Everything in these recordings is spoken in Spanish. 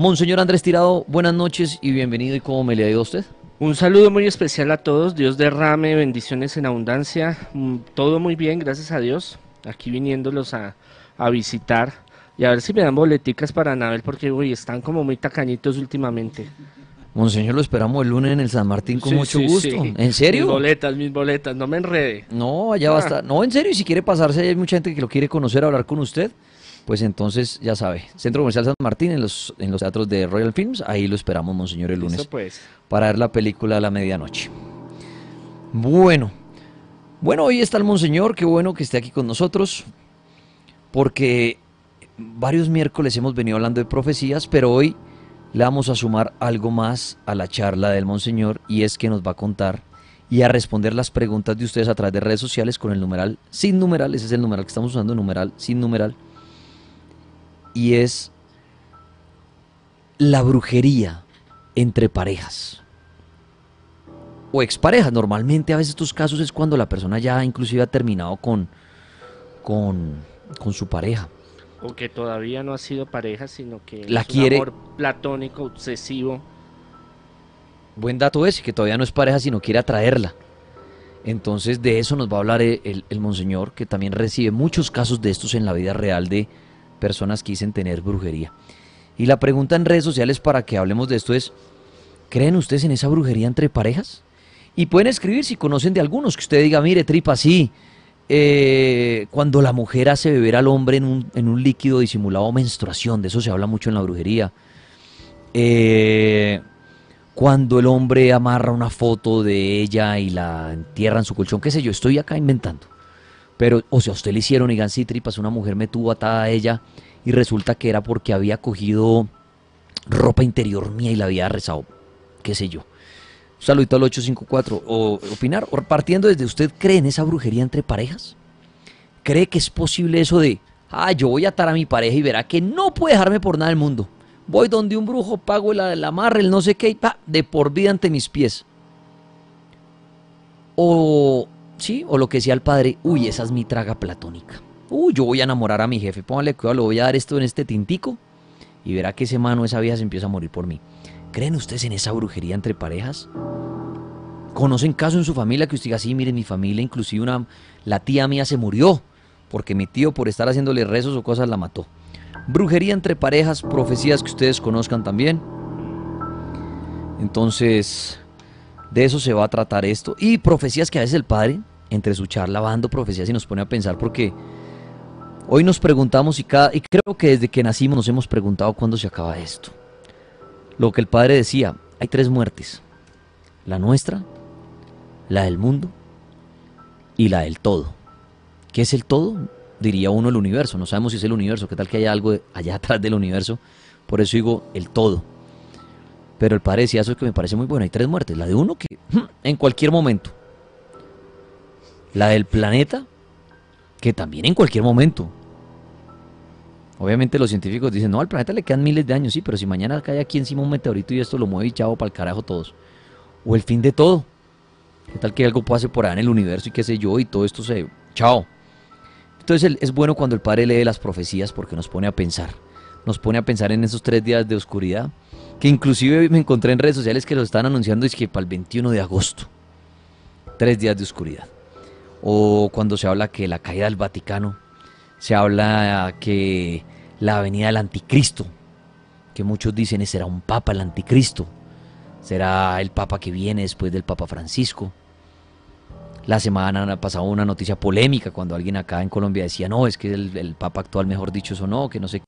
Monseñor Andrés Tirado, buenas noches y bienvenido. ¿Y cómo me le ha ido a usted? Un saludo muy especial a todos. Dios derrame bendiciones en abundancia. Mm, Todo muy bien, gracias a Dios. Aquí viniéndolos a, a visitar y a ver si me dan boleticas para Anabel porque uy, están como muy tacañitos últimamente. Monseñor, lo esperamos el lunes en el San Martín con Sí, mucho sí, gusto. sí. ¿En serio? Mis boletas, mis boletas, no me enrede. No, allá va a Ah. estar. No, en serio, y si quiere pasarse, hay mucha gente que lo quiere conocer, hablar con usted, pues entonces ya sabe. Centro Comercial San Martín en los, en los teatros de Royal Films, ahí lo esperamos, Monseñor, el lunes, Eso pues. para ver la película a la medianoche. Bueno, bueno, hoy está el Monseñor, qué bueno que esté aquí con nosotros, porque varios miércoles hemos venido hablando de profecías, pero hoy le vamos a sumar algo más a la charla del Monseñor y es que nos va a contar y a responder las preguntas de ustedes a través de redes sociales con el numeral sin numeral, ese es el numeral que estamos usando, numeral sin numeral, y es la brujería entre parejas o exparejas. Normalmente a veces estos casos es cuando la persona ya inclusive ha terminado con, con, con su pareja. O que todavía no ha sido pareja, sino que La es un quiere- amor platónico, obsesivo. Buen dato ese, que todavía no es pareja, sino quiere atraerla. Entonces de eso nos va a hablar el, el- el monseñor, que también recibe muchos casos de estos en la vida real de personas que dicen tener brujería. Y la pregunta en redes sociales para que hablemos de esto es, ¿creen ustedes en esa brujería entre parejas? Y pueden escribir si conocen de algunos, que usted diga, mire, tripa, sí, eh, cuando la mujer hace beber al hombre en un, en un líquido disimulado menstruación, de eso se habla mucho en la brujería. Eh, cuando el hombre amarra una foto de ella y la entierra en su colchón, qué sé yo, estoy acá inventando. Pero, o sea, usted le hicieron, digan, sí, tripas, una mujer me tuvo atada a ella y resulta que era porque había cogido ropa interior mía y la había rezado, qué sé yo. Un saludito al 854. O opinar, o partiendo desde usted, ¿cree en esa brujería entre parejas? ¿Cree que es posible eso de, ah, yo voy a atar a mi pareja y verá que no puede dejarme por nada del mundo? Voy donde un brujo, pago el, el amarre, el no sé qué, y pa, de por vida ante mis pies. O, sí, o lo que decía el padre, uy, esa es mi traga platónica. Uy, yo voy a enamorar a mi jefe, póngale cuidado, le voy a dar esto en este tintico y verá que ese mano, esa vieja se empieza a morir por mí. ¿Creen ustedes en esa brujería entre parejas? ¿Conocen casos en su familia que usted diga, sí, mire, mi familia, inclusive una, la tía mía se murió porque mi tío por estar haciéndole rezos o cosas la mató? Brujería entre parejas, profecías que ustedes conozcan también. Entonces, de eso se va a tratar esto. Y profecías que a veces el padre, entre su charla, va dando profecías y nos pone a pensar porque hoy nos preguntamos y, cada, y creo que desde que nacimos nos hemos preguntado cuándo se acaba esto. Lo que el padre decía, hay tres muertes. La nuestra, la del mundo y la del todo. ¿Qué es el todo? Diría uno el universo. No sabemos si es el universo. ¿Qué tal que haya algo allá atrás del universo? Por eso digo el todo. Pero el padre decía eso que me parece muy bueno. Hay tres muertes. La de uno que en cualquier momento. La del planeta que también en cualquier momento. Obviamente los científicos dicen, no, al planeta le quedan miles de años, sí, pero si mañana cae aquí encima un meteorito y esto lo mueve y chavo para el carajo todos. O el fin de todo. ¿Qué tal que algo pase por allá en el universo y qué sé yo y todo esto se... Chao. Entonces es bueno cuando el Padre lee las profecías porque nos pone a pensar. Nos pone a pensar en esos tres días de oscuridad. Que inclusive me encontré en redes sociales que lo están anunciando es que para el 21 de agosto. Tres días de oscuridad. O cuando se habla que la caída del Vaticano. Se habla que la venida del anticristo. Que muchos dicen será un papa el anticristo. Será el papa que viene después del papa Francisco. La semana ha pasado una noticia polémica cuando alguien acá en Colombia decía, no, es que el, el papa actual, mejor dicho, eso no, que no sé.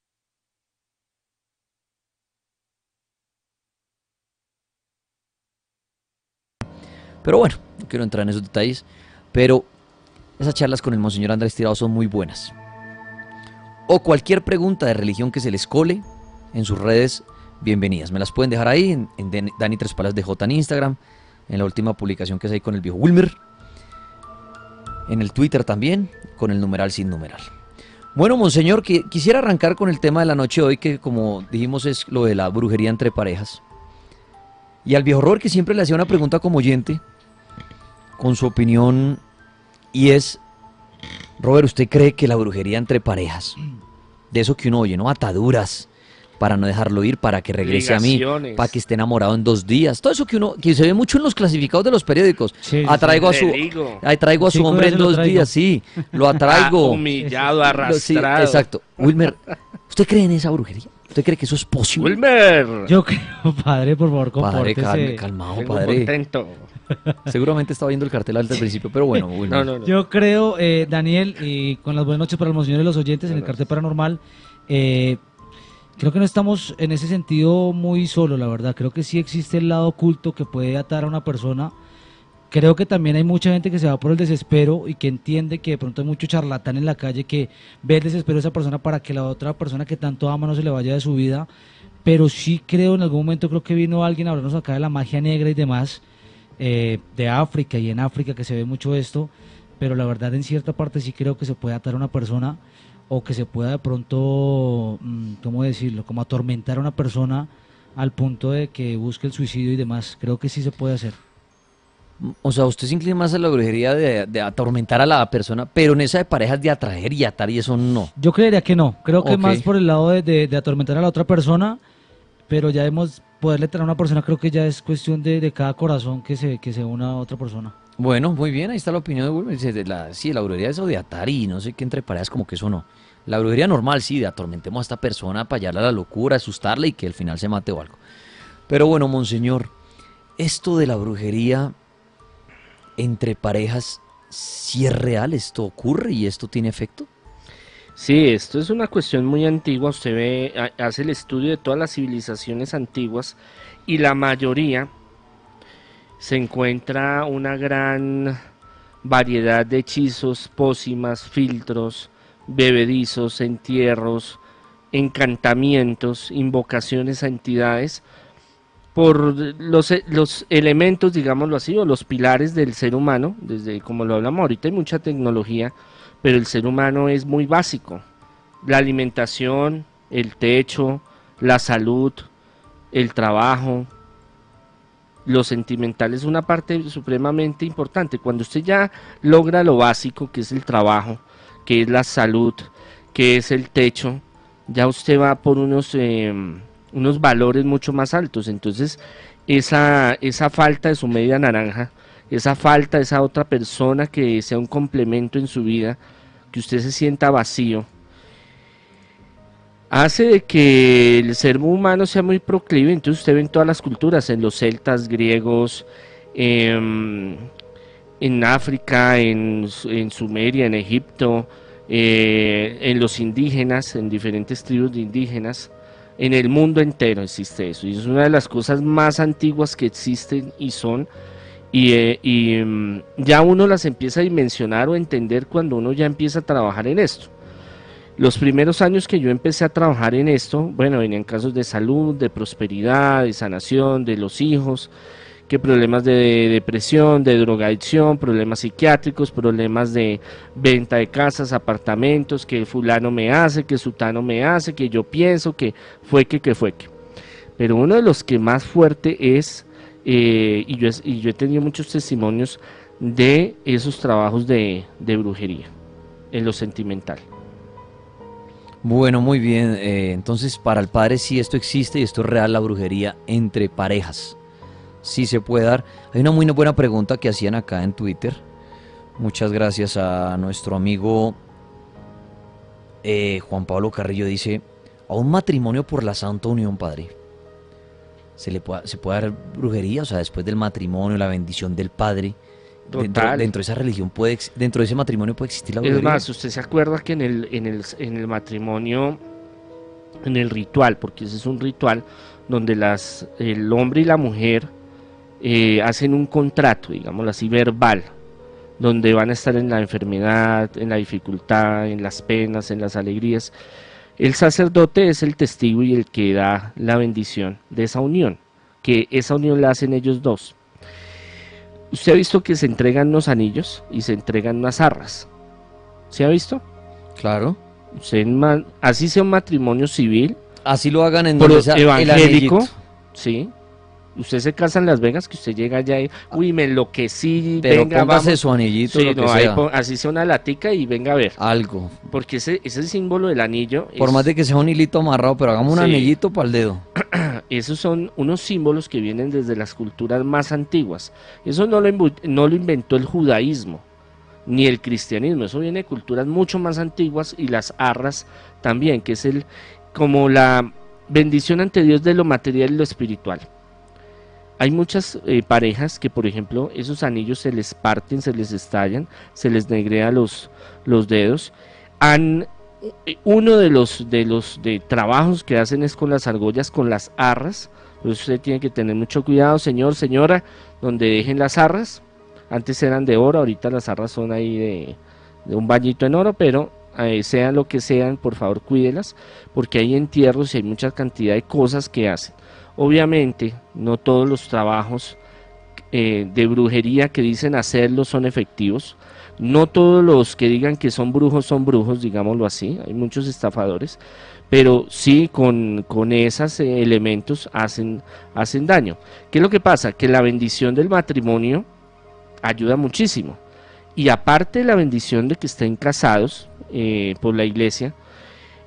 Pero bueno, no quiero entrar en esos detalles. Pero esas charlas con el Monseñor Andrés Tirado son muy buenas. O cualquier pregunta de religión que se les cole en sus redes, bienvenidas. Me las pueden dejar ahí en, Dani Tres Palas de J en Instagram, en la última publicación que es ahí con el viejo Wilmer, en el Twitter también, con el numeral sin numeral. Bueno, Monseñor, quisiera arrancar con el tema de la noche de hoy, que como dijimos es lo de la brujería entre parejas. Y al viejo Robert que siempre le hacía una pregunta como oyente, con su opinión, y es, Robert, ¿usted cree que la brujería entre parejas, de eso que uno oye, ¿no? Ataduras, para no dejarlo ir, para que regrese a mí, para que esté enamorado en dos días. Todo eso que uno, que se ve mucho en los clasificados de los periódicos. Sí, sí, Atraigo a su, digo. ahí traigo a su hombre en dos días, sí, lo Ah, atraigo. humillado, Lo- sí, arrastrado. exacto. Wilmer, ¿usted cree en esa brujería? ¿Usted cree que eso es posible? Wilmer. Yo creo, padre, por favor, Padre, compórtese. calme, calmado, padre. contento. Seguramente estaba viendo el cartel desde el principio, pero bueno, Wilmer. No, no, no. Yo creo, eh, Daniel, y con las buenas noches para los señores y los oyentes en el cartel paranormal, eh, creo que no estamos en ese sentido muy solos, la verdad. Creo que sí existe el lado oculto que puede atar a una persona. Creo que también hay mucha gente que se va por el desespero y que entiende que de pronto hay mucho charlatán en la calle que ve el desespero de esa persona para que la otra persona que tanto ama no se le vaya de su vida. Pero sí creo, en algún momento creo que vino alguien a hablarnos acá de la magia negra y demás eh, de África y en África que se ve mucho esto, pero la verdad en cierta parte sí creo que se puede atar a una persona o que se pueda de pronto, mm, ¿cómo decirlo? Como atormentar a una persona al punto de que busque el suicidio y demás. Creo que sí se puede hacer. O sea, usted se inclina más a la brujería de, de atormentar a la persona, pero en esa de parejas de atraer y atar y eso no. Yo creería que no, creo que más por el lado de, de- de atormentar a la otra persona, pero ya hemos poderle traer a una persona, creo que ya es cuestión de, de cada corazón que se, que se una a otra persona. Bueno, muy bien, ahí está la opinión de Wilmer. La, sí, la brujería eso de atar y no sé qué entre parejas, como que eso no. La brujería normal, sí, de atormentemos a esta persona para hallarla a la locura, asustarla y que al final se mate o algo. Pero bueno, monseñor, esto de la brujería entre parejas, si es real, esto ocurre y esto tiene efecto. Sí, esto es una cuestión muy antigua. Usted ve, ha- hace el estudio de todas las civilizaciones antiguas y la mayoría se encuentra una gran variedad de hechizos, pócimas, filtros, bebedizos, entierros, encantamientos, invocaciones a entidades por los, e- los elementos, digámoslo así, o los pilares del ser humano, desde como lo hablamos ahorita, hay mucha tecnología, pero el ser humano es muy básico. La alimentación, el techo, la salud, el trabajo, lo sentimental es una parte supremamente importante. Cuando usted ya logra lo básico, que es el trabajo, que es la salud, que es el techo, ya usted va por unos, eh, unos valores mucho más altos. Entonces, esa, esa falta de su media naranja, esa falta esa otra persona que sea un complemento en su vida, que usted se sienta vacío, hace de que el ser humano sea muy proclive. Entonces usted ve en todas las culturas, en los celtas, griegos, em, en África, en, en Sumeria, en Egipto, eh, en los indígenas, en diferentes tribus de indígenas. En el mundo entero existe eso. Y es una de las cosas más antiguas que existen y son. Y, eh, mm, ya uno las empieza a dimensionar o entender cuando uno ya empieza a trabajar en esto. Los primeros años que yo empecé a trabajar en esto, bueno, venían casos de salud, de prosperidad, de sanación, de los hijos, que problemas de depresión, de drogadicción, problemas psiquiátricos, problemas de venta de casas, apartamentos, que fulano me hace, que sutano me hace, que yo pienso, que fue que, que fue que. Pero uno de los que más fuerte es, eh, y, yo, he tenido muchos testimonios de esos trabajos de, de brujería, en lo sentimental. Bueno, muy bien. eh, entonces, para el padre sí esto existe y esto es real, la brujería entre parejas. Sí se puede dar. Hay una muy buena pregunta que hacían acá en Twitter. Muchas gracias a nuestro amigo eh, Juan Pablo Carrillo. Dice, a un matrimonio por la Santa Unión, padre. ¿Se, le puede, ¿Se puede dar brujería? O sea, después del matrimonio, la bendición del padre. Dentro, dentro de esa religión, puede, dentro de ese matrimonio puede existir la brujería. Es más, usted se acuerda que en el, en el, en el matrimonio, en el ritual, porque ese es un ritual donde las, el hombre y la mujer eh, hacen un contrato, digámoslo así, verbal, donde van a estar en la enfermedad, en la dificultad, en las penas, en las alegrías. El sacerdote es el testigo y el que da la bendición de esa unión, que esa unión la hacen ellos dos. Usted ha visto que se entregan unos anillos y se entregan unas arras. ¿Se ha visto? Claro. Usted así sea un matrimonio civil, Así lo hagan en pro- el evangélico, sí. Usted se casa en Las Vegas, que usted llega allá y, uy, me enloquecí, Pero venga, póngase vamos. su anillito, Sí, lo que no, ahí sea. pon- así sea una latica y venga a ver. Algo. Porque ese, ese símbolo del anillo, Por es- más de que sea un hilito amarrado, pero hagamos un Sí. anillito para el dedo. esos son unos símbolos que vienen desde las culturas más antiguas. Eso no lo, no lo inventó el judaísmo ni el cristianismo, eso viene de culturas mucho más antiguas y las arras también, que es el como la bendición ante Dios de lo material y lo espiritual. Hay muchas eh, parejas que, por ejemplo, esos anillos se les parten, se les estallan, se les negrea los, los dedos. Han, uno de los, de los de trabajos que hacen es con las argollas, con las arras. Eso usted tiene que tener mucho cuidado, señor, señora, donde dejen las arras. Antes eran de oro, ahorita las arras son ahí de, de un bañito en oro, pero eh, sean lo que sean, por favor cuídelas, porque hay entierros y hay mucha cantidad de cosas que hacen. Obviamente, no todos los trabajos eh, de brujería que dicen hacerlo son efectivos. No todos los que digan que son brujos son brujos, digámoslo así. Hay muchos estafadores, pero sí con, con esos eh, elementos hacen, hacen daño. ¿Qué es lo que pasa? Que la bendición del matrimonio ayuda muchísimo. Y aparte de la bendición de que estén casados eh, por la iglesia,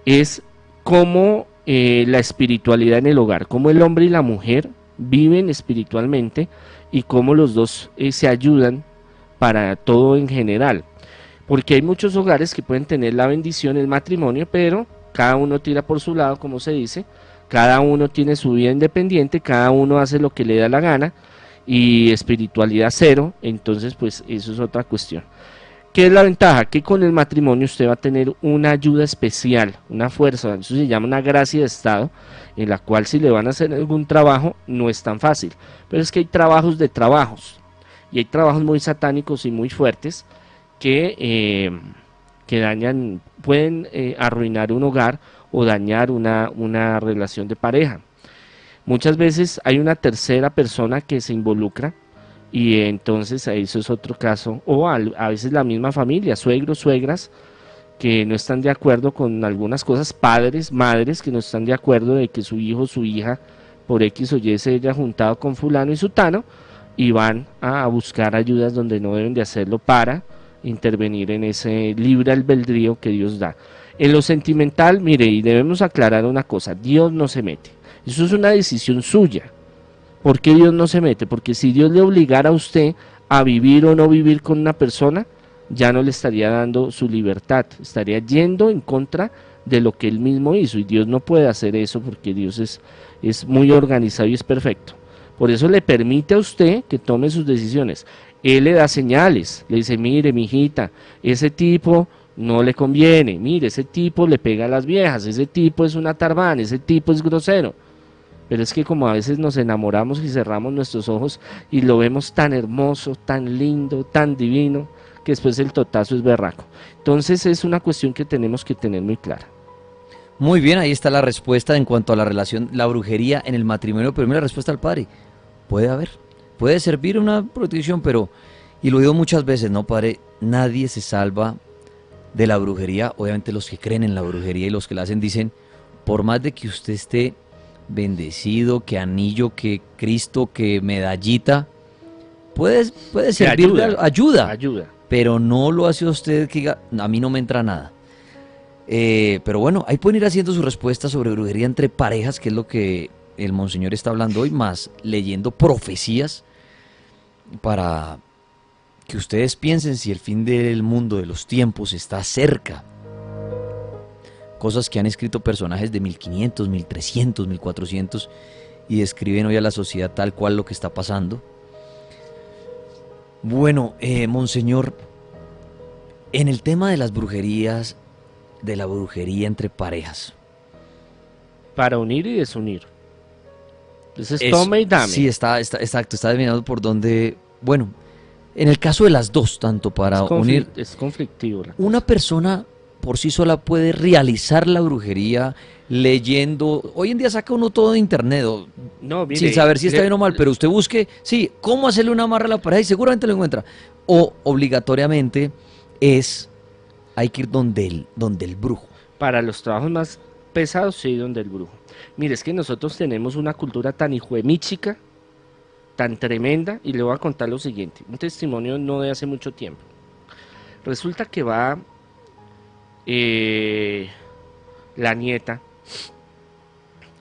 es como eh, la espiritualidad en el hogar, cómo el hombre y la mujer viven espiritualmente y cómo los dos eh, se ayudan para todo en general. Porque hay muchos hogares que pueden tener la bendición, el matrimonio, pero cada uno tira por su lado, como se dice, cada uno tiene su vida independiente, cada uno hace lo que le da la gana y espiritualidad cero, entonces pues eso es otra cuestión. ¿Qué es la ventaja? Que con el matrimonio usted va a tener una ayuda especial, una fuerza, eso se llama una gracia de Estado, en la cual si le van a hacer algún trabajo no es tan fácil. Pero es que hay trabajos de trabajos, y hay trabajos muy satánicos y muy fuertes que, eh, que dañan, pueden eh, arruinar un hogar o dañar una, una relación de pareja. Muchas veces hay una tercera persona que se involucra y entonces eso es otro caso. O al- a veces la misma familia, suegros, suegras, que no están de acuerdo con algunas cosas, padres, madres que no están de acuerdo de que su hijo, su hija, por X o Y se haya juntado con fulano y sutano y van a buscar ayudas donde no deben de hacerlo para intervenir en ese libre albedrío que Dios da. En lo sentimental, mire, y debemos aclarar una cosa, Dios no se mete. Eso es una decisión suya. ¿Por qué Dios no se mete? Porque si Dios le obligara a usted a vivir o no vivir con una persona, ya no le estaría dando su libertad, estaría yendo en contra de lo que él mismo hizo y Dios no puede hacer eso porque Dios es, es muy organizado y es perfecto. Por eso le permite a usted que tome sus decisiones. Él le da señales, le dice, mire, mijita, ese tipo no le conviene, mire, ese tipo le pega a las viejas, ese tipo es una tarbán, ese tipo es grosero. Pero es que como a veces nos enamoramos y cerramos nuestros ojos y lo vemos tan hermoso, tan lindo, tan divino, que después el totazo es berraco. Entonces es una cuestión que tenemos que tener muy clara. Muy bien, ahí está la respuesta en cuanto a la relación, la brujería en el matrimonio. Pero mira la respuesta al padre. Puede haber, puede servir una protección, pero, y lo digo muchas veces, ¿no, padre? Nadie se salva de la brujería. Obviamente los que creen en la brujería y los que la hacen dicen, por más de que usted esté bendecido, que anillo, que Cristo, que medallita, puede, puede servir de ayuda, ayuda Ayuda. pero no lo hace usted que diga, a mí no me entra nada. Eh, pero bueno, ahí pueden ir haciendo su respuesta sobre brujería entre parejas, que es lo que el monseñor está hablando hoy, más leyendo profecías para que ustedes piensen si el fin del mundo, de los tiempos, está cerca. Cosas que han escrito personajes de 1500, 1300, 1400 y describen hoy a la sociedad tal cual lo que está pasando. Bueno, eh, monseñor, en el tema de las brujerías, de la brujería entre parejas. Para unir y desunir. Entonces Eso, tome y dame. Sí, está, está, exacto, está adivinando por dónde. Bueno, en el caso de las dos, tanto para es, unir. es conflictivo. Una persona por sí sola puede realizar la brujería leyendo. Hoy en día saca uno todo de internet, o- No, mire, sin saber si está bien o mal, pero usted busque, sí, cómo hacerle una amarra a la pareja y seguramente lo encuentra. O obligatoriamente es, hay que ir donde el, donde el brujo. Para los trabajos más pesados, sí, donde el brujo. Mire, es que nosotros tenemos una cultura tan hijuemíchica tan tremenda y le voy a contar lo siguiente, un testimonio no de hace mucho tiempo. Resulta que va eh, la nieta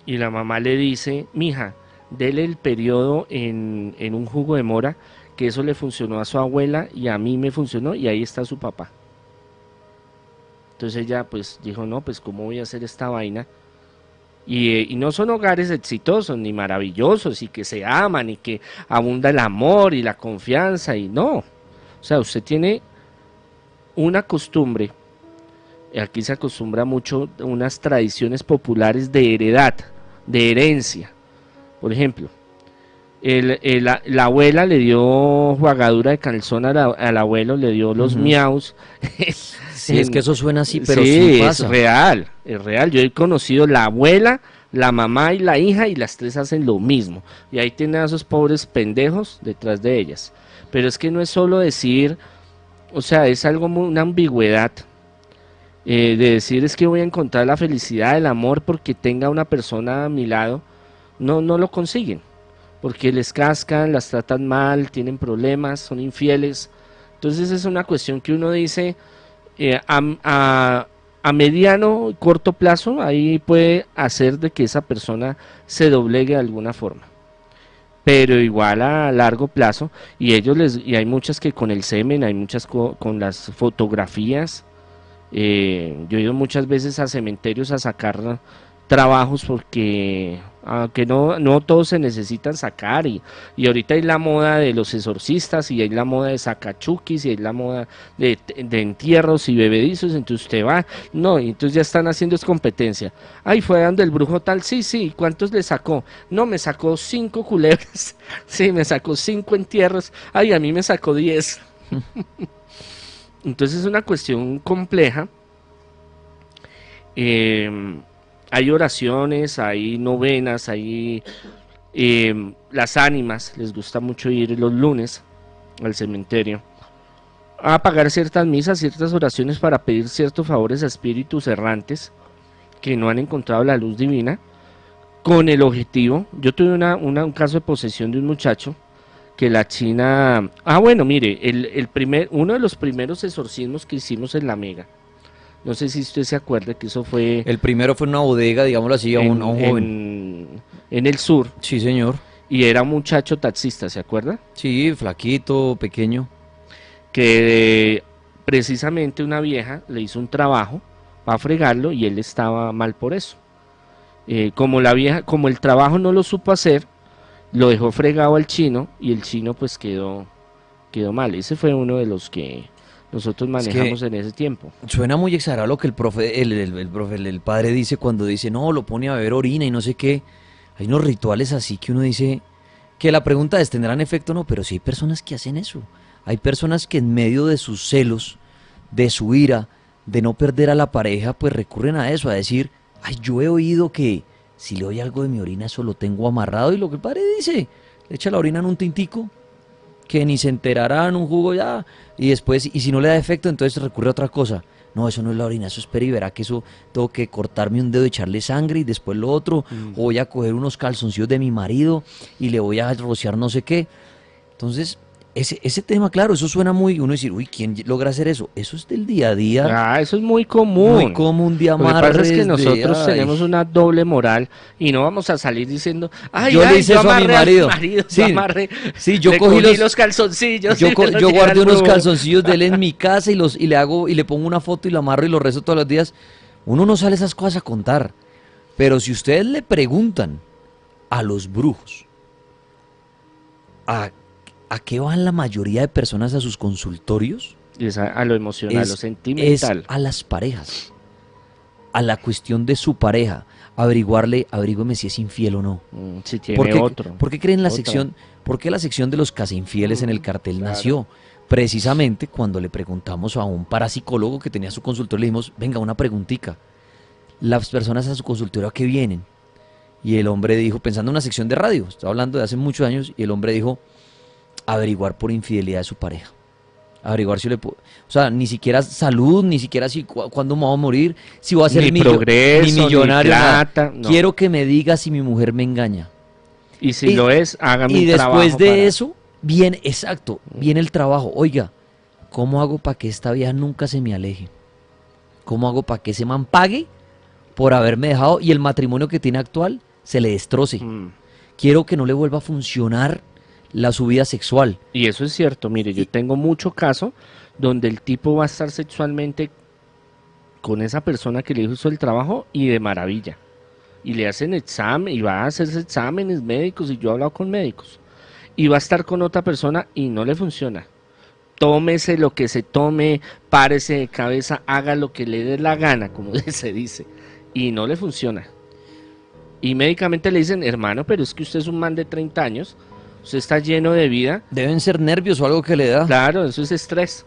y la mamá le dice, mija, dele el periodo en, en un jugo de mora, que eso le funcionó a su abuela y a mí me funcionó y ahí está su papá. Entonces ella pues dijo, no, pues cómo voy a hacer esta vaina. Y, eh, y, no son hogares exitosos ni maravillosos y que se aman y que abunda el amor y la confianza y no. O sea, usted tiene una costumbre, aquí se acostumbra mucho unas tradiciones populares de heredad, de herencia. Por ejemplo, el, la, abuela le dio jugadura de calzón al abuelo, le dio los miaus. sí, es que eso suena así, pero sí, es real, es real. Yo he conocido la abuela, la mamá y la hija y las tres hacen lo mismo. Y ahí tienen a esos pobres pendejos detrás de ellas. Pero es que no es solo decir, o sea, es algo, una ambigüedad. Eh, de decir es que voy a encontrar la felicidad, el amor porque tenga una persona a mi lado, no, no lo consiguen porque les cascan, las tratan mal, tienen problemas, son infieles. Entonces es una cuestión que uno dice eh, a, a, mediano y corto plazo, ahí puede hacer de que esa persona se doblegue de alguna forma. Pero igual a largo plazo, y ellos les, y hay muchas que con el semen, hay muchas con las fotografías. Eh, yo he ido muchas veces a cementerios a sacar trabajos porque aunque no, no todos se necesitan sacar y, y, ahorita hay la moda de los exorcistas y hay la moda de sacachukis y hay la moda de, entierros y bebedizos, entonces usted va, no, entonces ya están haciendo es competencia. Ay, fue dando el brujo tal, sí, sí, ¿cuántos le sacó? No, me sacó cinco culebras, sí, me sacó cinco entierros, ay, a mí me sacó diez. entonces es una cuestión compleja. Eh, hay oraciones, hay novenas, hay em, las ánimas, les gusta mucho ir los lunes al cementerio a pagar ciertas misas, ciertas oraciones para pedir ciertos favores a espíritus errantes que no han encontrado la luz divina, con el objetivo, yo tuve una, un caso de posesión de un muchacho que la China, ah bueno, mire, el, el primer, uno de los primeros exorcismos que hicimos en la Mega, no sé si usted se acuerda que eso fue... El primero fue en una bodega, digámoslo así, a un, joven. En, el sur. Sí, señor. Y era un muchacho taxista, ¿se acuerda? Sí, flaquito, pequeño. Que precisamente una vieja le hizo un trabajo para fregarlo y él estaba mal por eso. Eh, como la vieja, como el trabajo no lo supo hacer, lo dejó fregado al chino y el chino pues quedó, quedó mal. Ese fue uno de los que nosotros manejamos en ese tiempo. Suena muy exagerado lo que el profe, el, el, profe, el, padre dice cuando dice, no, lo pone a beber orina y no sé qué. Hay unos rituales así que uno dice que la pregunta es, ¿tendrán efecto o no? Pero sí hay personas que hacen eso. Hay personas que en medio de sus celos, de su ira, de no perder a la pareja, pues recurren a eso, a decir, ay, yo he oído que si le doy algo de mi orina, eso lo tengo amarrado. Y lo que el padre dice, le echa la orina en un tintico que ni se enterarán un jugo ya, y después, y si no le da efecto, entonces recurre a otra cosa. No, eso no es la orina, eso es peri, verá que eso tengo que cortarme un dedo, y echarle sangre y después lo otro, mm. o voy a coger unos calzoncillos de mi marido y le voy a rociar no sé qué. Entonces, ese, ese tema, claro, eso suena muy, uno decir, uy, ¿quién logra hacer eso? Eso es del día a día. Ah, eso es muy común. Muy común de amar. Lo que pasa es que nosotros tenemos una doble moral y no vamos a salir diciendo, ay, yo le hice eso a mi marido. sí, sí, yo cogí los, calzoncillos. Yo, yo guardé unos calzoncillos de él en mi casa y los y le hago y le pongo una foto y lo amarro y lo rezo todos los días. Uno no sale esas cosas a contar. Pero si ustedes le preguntan a los brujos, a ¿a qué van la mayoría de personas a sus consultorios? Es a, lo emocional, a lo sentimental. Es a las parejas, a la cuestión de su pareja, averiguarle, averígüeme si es infiel o no. Mm, si tiene otro. ¿Por qué creen la sección, por qué la sección de los casi infieles en el mm, cartel nació? Precisamente cuando le preguntamos a un parapsicólogo que tenía su consultorio, le dijimos, venga, una preguntita. Las personas a su consultorio, ¿a qué vienen? Y el hombre dijo, pensando en una sección de radio, estaba hablando de hace muchos años, y el hombre dijo, averiguar por infidelidad de su pareja. Averiguar si le puedo. O sea, ni siquiera salud, ni siquiera si cuándo me voy a morir, si voy a ser ni progreso, ni millonario. Quiero que me diga si mi mujer me engaña. Y si lo es, hágame Y un trabajo después de para- eso, viene, exacto, viene el trabajo. Oiga, ¿cómo hago para que esta vieja nunca se me aleje? ¿Cómo hago para que ese man pague por haberme dejado y el matrimonio que tiene actual se le destroce? Mm. Quiero que no le vuelva a funcionar la subida sexual. Y eso es cierto, mire, yo tengo mucho caso donde el tipo va a estar sexualmente con esa persona que le hizo el trabajo y de maravilla. Y le hacen examen, y va a hacerse exámenes médicos, y yo he hablado con médicos. Y va a estar con otra persona y no le funciona. Tómese lo que se tome, párese de cabeza, haga lo que le dé la gana, como se dice. Y no le funciona. Y médicamente le dicen, hermano, pero es que usted es un man de 30 años, usted está lleno de vida, Deben ser nervios o algo que le da. Claro, eso es estrés.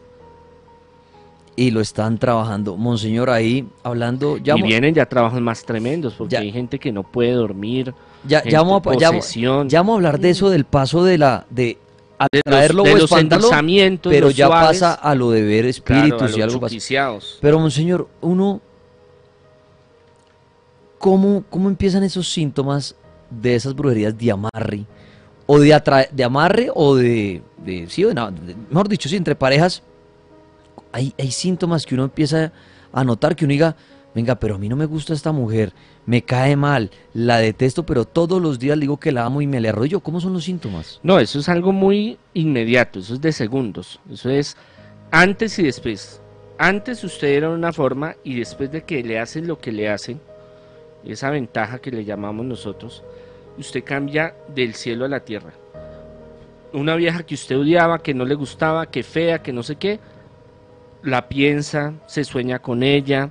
Y lo están trabajando. Monseñor, ahí hablando. Ya, y vienen ya trabajos más tremendos, porque Ya. hay gente que no puede dormir. ya, gente ya vamos a, ya vamos a hablar de eso, del paso de la. de de los, atraerlo de o los espantarlo. Pero los ya suaves, pasa a lo de ver claro, espíritus a y los algo pasa. Pero, monseñor, uno. ¿cómo, ¿Cómo empiezan esos síntomas de esas brujerías de amarre? O de, atra- de amarre o de. de sí, o de mejor dicho, sí, entre parejas. Hay, hay síntomas que uno empieza a notar que uno diga. Venga, pero a mí no me gusta esta mujer, me cae mal, la detesto, pero todos los días le digo que la amo y me le arroyo. ¿Cómo son los síntomas? No, eso es algo muy inmediato, eso es de segundos. Eso es antes y después. Antes usted era una forma y después de que le hacen lo que le hacen, esa ventaja que le llamamos nosotros, usted cambia del cielo a la tierra. Una vieja que usted odiaba, que no le gustaba, que fea, que no sé qué, la piensa, se sueña con ella,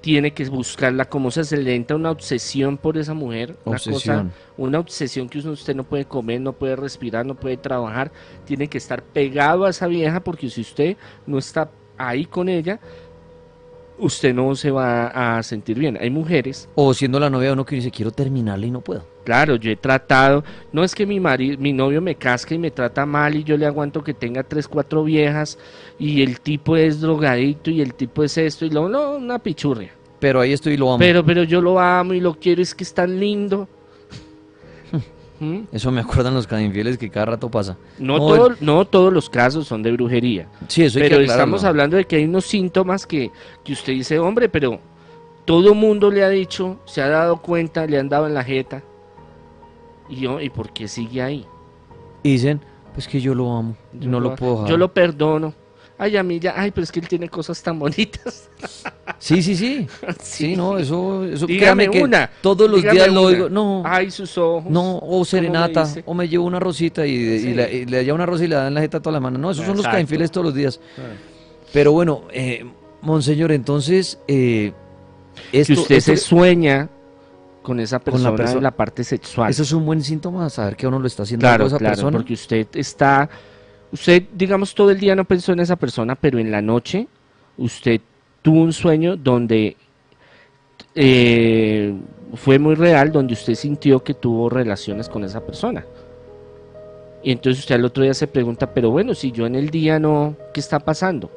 tiene que buscarla, como se, se le entra una obsesión por esa mujer, una cosa Obsesión. una obsesión que usted no puede comer, no puede respirar, no puede trabajar, tiene que estar pegado a esa vieja porque si usted no está ahí con ella, usted no se va a sentir bien. Hay mujeres, O siendo la novia de uno que dice, quiero terminarla y no puedo. claro, yo he tratado, no es que mi marido, mi novio me casca y me trata mal y yo le aguanto que tenga tres, cuatro viejas y el tipo es drogadicto y el tipo es esto y luego, no, una pichurria. Pero ahí estoy y lo amo. Pero, pero yo lo amo y lo quiero, es que es tan lindo. ¿Mm? Eso me acuerdan los infieles que cada rato pasa. No, No, todo- no todos los casos son de brujería, Sí, eso hay pero que estamos hablando de que hay unos síntomas que, que usted dice, hombre, pero todo mundo le ha dicho, se ha dado cuenta, le han dado en la jeta. Y yo, ¿y por qué sigue ahí? Y dicen, pues que yo lo amo, Yo no lo puedo dejar. Yo lo perdono. Ay, a mí ya, ay, pero es que él tiene cosas tan bonitas. Sí, sí, sí. Sí, no, eso, eso Dígame que una, todos los dígame días lo digo, no, Ay, sus ojos. no, o serenata, o me llevo una rosita y, le, y le llevo una rosa y le dan la jeta toda la mano. No, esos son los Exacto. cainfieles todos los días. Pero bueno, eh, monseñor, entonces, eh, Que usted esto- se sueña con esa Con la persona persona. en la parte sexual. eso es un buen síntoma, saber que uno lo está haciendo Claro, a esa claro, persona. porque usted está, usted digamos todo el día no pensó en esa persona, pero en la noche usted tuvo un sueño donde eh, fue muy real, donde usted sintió que tuvo relaciones con esa persona. Y entonces usted al otro día se pregunta, pero bueno, si yo en el día no, ¿qué está pasando?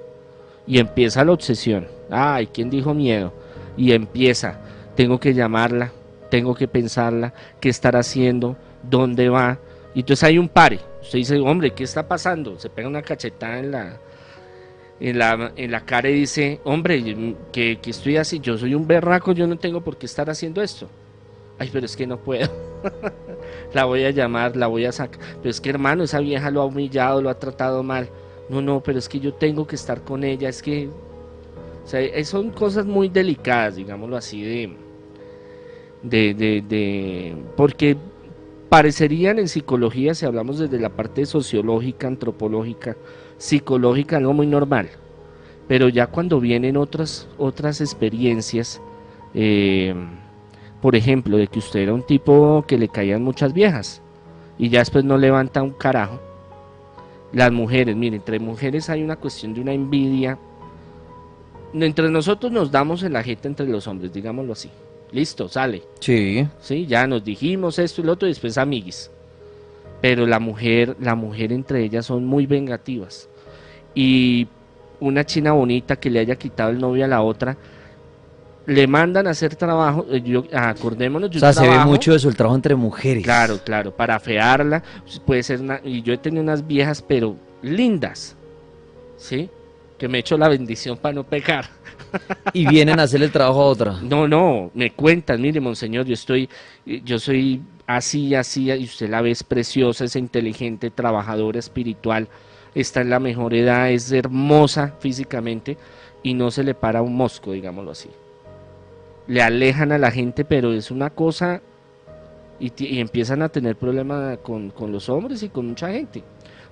Y empieza la obsesión. Ay, ¿quién dijo miedo? Y empieza, tengo que llamarla, tengo que pensarla, qué estará haciendo, dónde va. Y entonces hay un pare. Usted dice, hombre, ¿qué está pasando? Se pega una cachetada en la, en la, en la cara y dice, hombre, que, que estoy así, yo soy un berraco, yo no tengo por qué estar haciendo esto. Ay, pero es que no puedo. la voy a llamar, la voy a sacar. Pero es que hermano, esa vieja lo ha humillado, lo ha tratado mal. No, no, pero es que yo tengo que estar con ella, es que... O sea, son cosas muy delicadas, digámoslo así, de... De, de, de, porque parecerían en psicología, si hablamos desde la parte sociológica, antropológica, psicológica, algo muy normal. Pero ya cuando vienen otras, otras experiencias, eh, por ejemplo, de que usted era un tipo que le caían muchas viejas y ya después no levanta un carajo. Las mujeres, miren, entre mujeres hay una cuestión de una envidia. Entre nosotros nos damos en la jeta entre los hombres, digámoslo así. Listo, sale. Sí, Sí, ya nos dijimos esto y lo otro y después amiguis. Pero la mujer, la mujer entre ellas son muy vengativas. Y una china bonita que le haya quitado el novio a la otra, le mandan a hacer trabajo, eh, yo, acordémonos de O sea, se ve mucho eso, el trabajo entre mujeres. Claro, claro, para afearla, pues, puede ser una, y yo he tenido unas viejas, pero lindas, ¿sí? Que me he hecho la bendición para no pecar. Y vienen a hacer el trabajo a otra. No, no, me cuentan, mire, monseñor, yo estoy, yo soy así, así, y usted la ve es preciosa, es inteligente, trabajadora, espiritual, está en la mejor edad, es hermosa físicamente, y no se le para un mosco, digámoslo así le alejan a la gente, pero es una cosa y, empiezan a tener problemas con, los hombres y con mucha gente.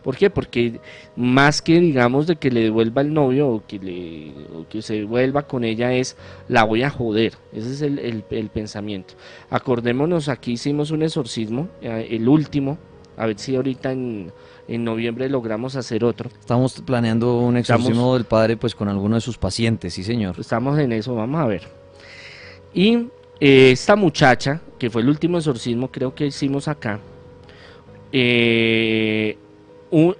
¿Por qué? Porque más que digamos de que le devuelva el novio o que, le, que se vuelva con ella es la voy a joder. Ese es el, el, pensamiento. Acordémonos, aquí hicimos un exorcismo, eh, el último, a ver si ahorita en, en noviembre logramos hacer otro. Estamos planeando un exorcismo del padre pues con alguno de sus pacientes, sí señor. Estamos en eso, vamos a ver. Y eh, esta muchacha, que fue el último exorcismo creo que hicimos acá, eh,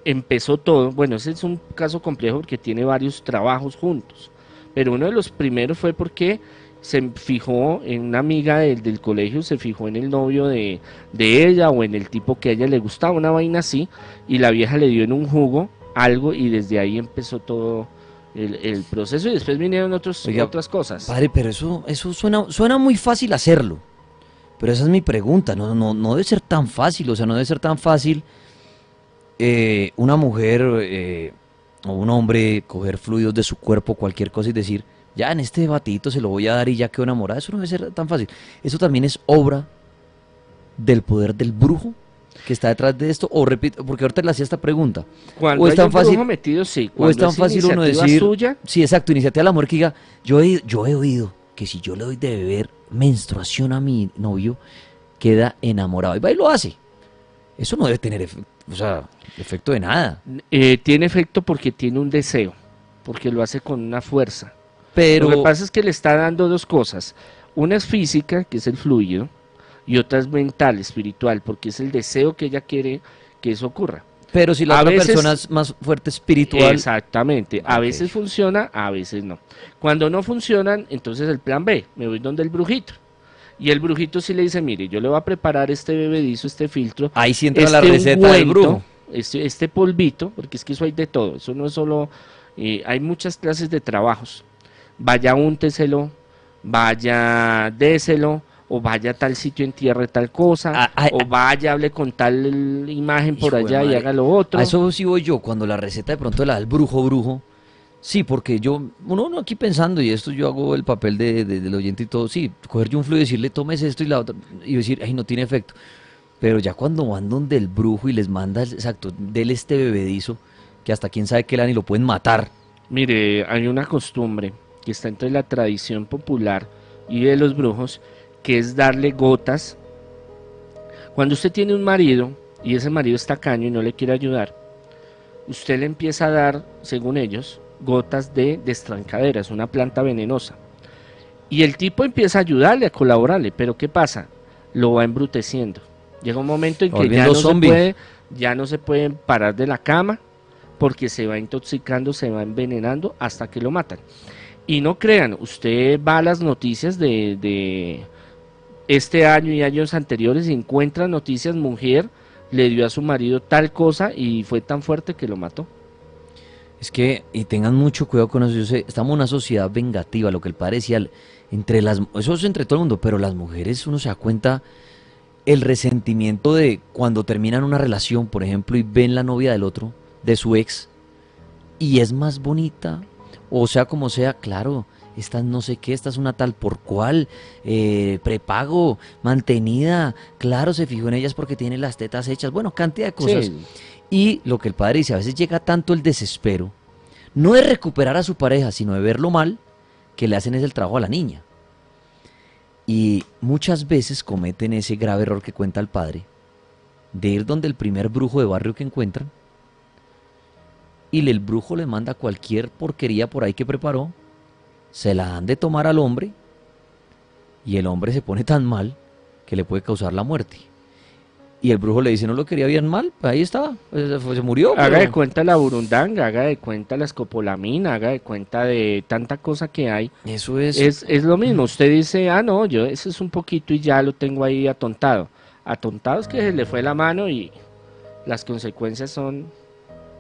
empezó todo, bueno, ese es un caso complejo porque tiene varios trabajos juntos, pero uno de los primeros fue porque se fijó en una amiga del, colegio, se fijó en el novio de, de, ella o en el tipo que a ella le gustaba, una vaina así, y la vieja le dio en un jugo algo y desde ahí empezó todo el, proceso y después vinieron otros, otras cosas. Padre, pero eso, eso suena, suena muy fácil hacerlo. Pero esa es mi pregunta, no, no, no debe ser tan fácil, o sea, no debe ser tan fácil eh, una mujer eh, o un hombre coger fluidos de su cuerpo, cualquier cosa y decir, ya en este batito se lo voy a dar y ya quedó enamorada. Eso no debe ser tan fácil. Eso también es obra del poder del brujo que está detrás de esto? O repito, porque ahorita le hacía esta pregunta. Cuando o es tan fácil, metido, sí. o es tan fácil uno decir, suya, sí, exacto, iniciativa de la mujer que diga, yo he, yo he oído que si yo le doy de beber menstruación a mi novio, queda enamorado. Y va y lo hace. Eso no debe tener o sea, efecto de nada. Eh, tiene efecto porque tiene un deseo, porque lo hace con una fuerza. Pero... Lo que pasa es que le está dando dos cosas. Una es física, que es el fluido, y otra es mental, espiritual, porque es el deseo que ella quiere que eso ocurra. Pero si la otra persona es más fuerte espiritual. Exactamente. A veces funciona, a veces no. Cuando no funcionan, entonces el plan B, me voy donde el brujito. Y el brujito sí le dice, mire, yo le voy a preparar este bebedizo, este filtro. Ahí sí entra la este receta del brujo. Este, este, polvito, porque es que eso hay de todo. Eso no es solo... Eh, hay muchas clases de trabajos. Vaya únteselo, vaya déselo, o vaya a tal sitio, entierre tal cosa, ah, ah, o ah. vaya, hable con tal imagen por allá y haga lo otro. A eso sí voy yo, cuando la receta de pronto la del brujo, brujo. Sí, porque yo, uno, aquí pensando, y esto yo hago el papel de, del oyente y todo, sí, coger yo un fluido y decirle, tomes esto y la otra, y decir, ay, no tiene efecto. Pero ya cuando van donde el brujo y les manda, exacto, del este bebedizo, que hasta quién sabe qué le dan y lo pueden matar. Mire, hay una costumbre que está entre la tradición popular y de los brujos, que es darle gotas. Cuando usted tiene un marido y ese marido está caño y no le quiere ayudar, usted le empieza a dar, según ellos, gotas de destrancadera, es una planta venenosa. Y el tipo empieza a ayudarle, a colaborarle, pero ¿qué pasa? Lo va embruteciendo. Llega un momento en que ya no, se puede, ya no se puede parar de la cama porque se va intoxicando, se va envenenando hasta que lo matan. Y no crean, usted va a las noticias de, este año y años anteriores encuentra noticias, mujer le dio a su marido tal cosa y fue tan fuerte que lo mató. Es que, y tengan mucho cuidado con eso, yo sé, estamos en una sociedad vengativa, lo que el padre decía, entre las, eso es entre todo el mundo, pero las mujeres uno se da cuenta el resentimiento de cuando terminan una relación, por ejemplo, y ven la novia del otro, de su ex, y es más bonita, o sea como sea, claro, esta no sé qué, esta es una tal por cual, eh, prepago, mantenida, claro, se fijó en ellas porque tiene las tetas hechas, bueno, cantidad de cosas. Y lo que el padre dice, a veces llega tanto el desespero, no de recuperar a su pareja, sino de verlo mal, que le hacen es el trabajo a la niña. Y muchas veces cometen ese grave error que cuenta el padre, de ir donde el primer brujo de barrio que encuentran, y el brujo le manda cualquier porquería por ahí que preparó, se la dan de tomar al hombre y el hombre se pone tan mal que le puede causar la muerte. Y el brujo le dice, no lo quería bien mal, pues ahí estaba, pues, se, se murió. Haga pero- de cuenta la burundanga, haga de cuenta la escopolamina, haga de cuenta de tanta cosa que hay. Eso es... Es, es lo mismo, usted dice, ah, no, yo ese es un poquito y ya lo tengo ahí atontado. Atontado es que se le fue la mano y las consecuencias son...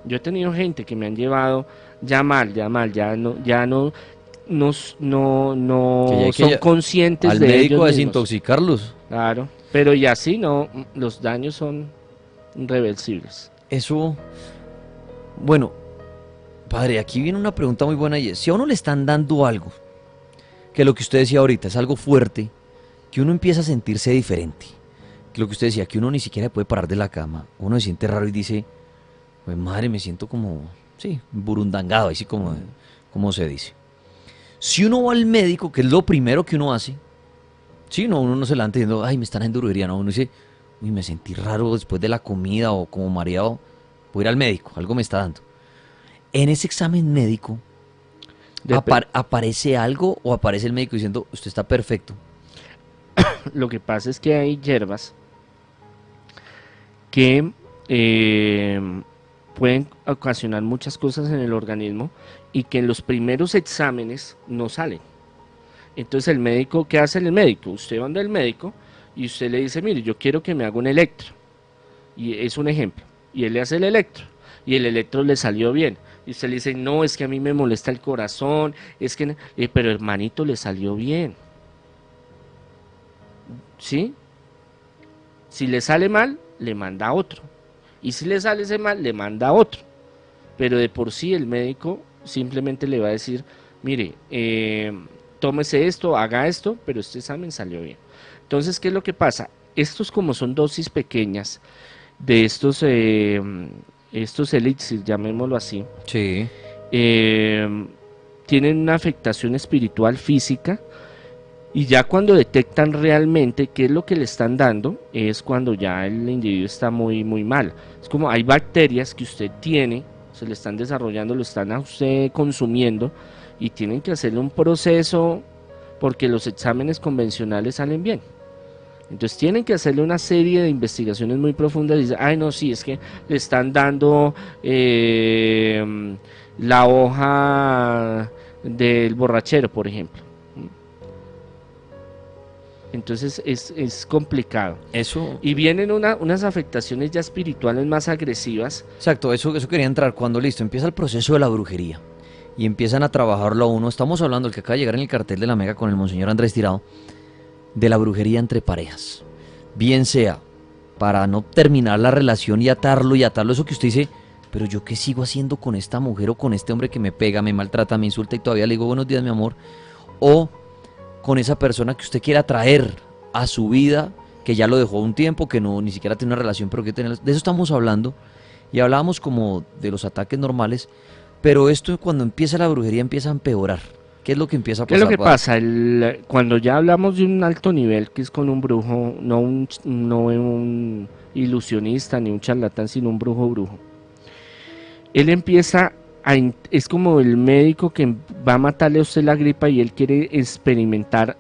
Yo he tenido gente que me han llevado ya mal, ya mal, ya no, ya no, no, no, no ya son lle- conscientes al de médico ellos mismos. desintoxicarlos. Claro, pero y así no, los daños son irreversibles. Eso, bueno, padre, aquí viene una pregunta muy buena y es, si a uno le están dando algo, que lo que usted decía ahorita es algo fuerte, que uno empieza a sentirse diferente, que lo que usted decía, que uno ni siquiera puede parar de la cama, uno se siente raro y dice, madre, me siento como, sí, burundangado, así como, como se dice. Si uno va al médico, que es lo primero que uno hace, sí, no, uno no se levanta diciendo, ay, me están haciendo brujería, no, uno dice, uy, me sentí raro después de la comida o como mareado, voy a ir al médico, algo me está dando. En ese examen médico, apar- ¿aparece algo o aparece el médico diciendo, usted está perfecto? Lo que pasa es que hay hierbas que eh, pueden ocasionar muchas cosas en el organismo y que en los primeros exámenes no salen. Entonces el médico, ¿qué hace el médico? Usted va el médico y usted le dice, mire, yo quiero que me haga un electro. Y es un ejemplo. Y él le hace el electro. Y el electro le salió bien. Y usted le dice, no, es que a mí me molesta el corazón. Es que... no". Eh, pero hermanito, le salió bien. ¿Sí? Si le sale mal, le manda otro. Y si le sale ese mal, le manda otro. Pero de por sí el médico simplemente le va a decir, mire, eh, tómese esto, haga esto, pero este examen salió bien. Entonces, ¿qué es lo que pasa? Estos como son dosis pequeñas de estos, eh, estos elixirs, llamémoslo así, Sí. eh, tienen una afectación espiritual física y ya cuando detectan realmente qué es lo que le están dando es cuando ya el individuo está muy muy mal. Es como hay bacterias que usted tiene, se le están desarrollando, lo están a usted consumiendo y tienen que hacerle un proceso porque los exámenes convencionales salen bien. Entonces tienen que hacerle una serie de investigaciones muy profundas y dicen, ay no, sí, es que le están dando eh, la hoja del borrachero, por ejemplo. Entonces es, es complicado. Eso, Y vienen una- unas afectaciones ya espirituales más agresivas. exacto, eso, eso quería entrar. Cuando listo, empieza el proceso de la brujería y empiezan a trabajarlo a uno. Estamos hablando, el que acaba de llegar en el cartel de la Mega con el Monseñor Andrés Tirado, de la brujería entre parejas. Bien sea para no terminar la relación y atarlo y atarlo, eso que usted dice, pero yo qué sigo haciendo con esta mujer o con este hombre que me pega, me maltrata, me insulta y todavía le digo buenos días, mi amor. O con esa persona que usted quiere atraer a su vida, que ya lo dejó un tiempo, que no ni siquiera tiene una relación, pero que tiene... De eso estamos hablando. Y hablábamos como de los ataques normales, pero esto cuando empieza la brujería empieza a empeorar. ¿Qué es lo que empieza a ¿Qué pasar? es lo que padre? pasa? El- cuando ya hablamos de un alto nivel, que es con un brujo, no un, no un ilusionista ni un charlatán, sino un brujo brujo. Él empieza a... Es como el médico que va a matarle a usted la gripa y él quiere experimentar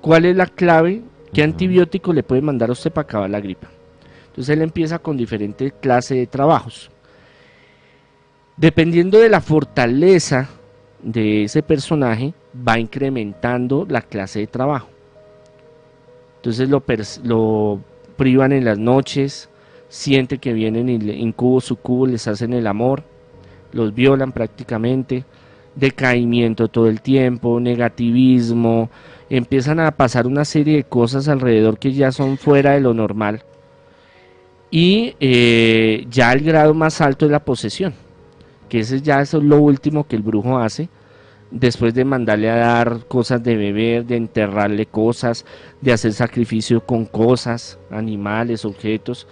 cuál es la clave, qué antibiótico le puede mandar a usted para acabar la gripa. Entonces él empieza con diferentes clases de trabajos. Dependiendo de la fortaleza de ese personaje, va incrementando la clase de trabajo. Entonces lo, lo privan en las noches, siente que vienen y le- incubos, sucubos, les hacen el amor, los violan prácticamente, decaimiento todo el tiempo, negativismo, empiezan a pasar una serie de cosas alrededor que ya son fuera de lo normal. Y eh, ya el grado más alto es la posesión, que ese ya eso es lo último que el brujo hace, después de mandarle a dar cosas de beber, de enterrarle cosas, de hacer sacrificio con cosas, animales, objetos,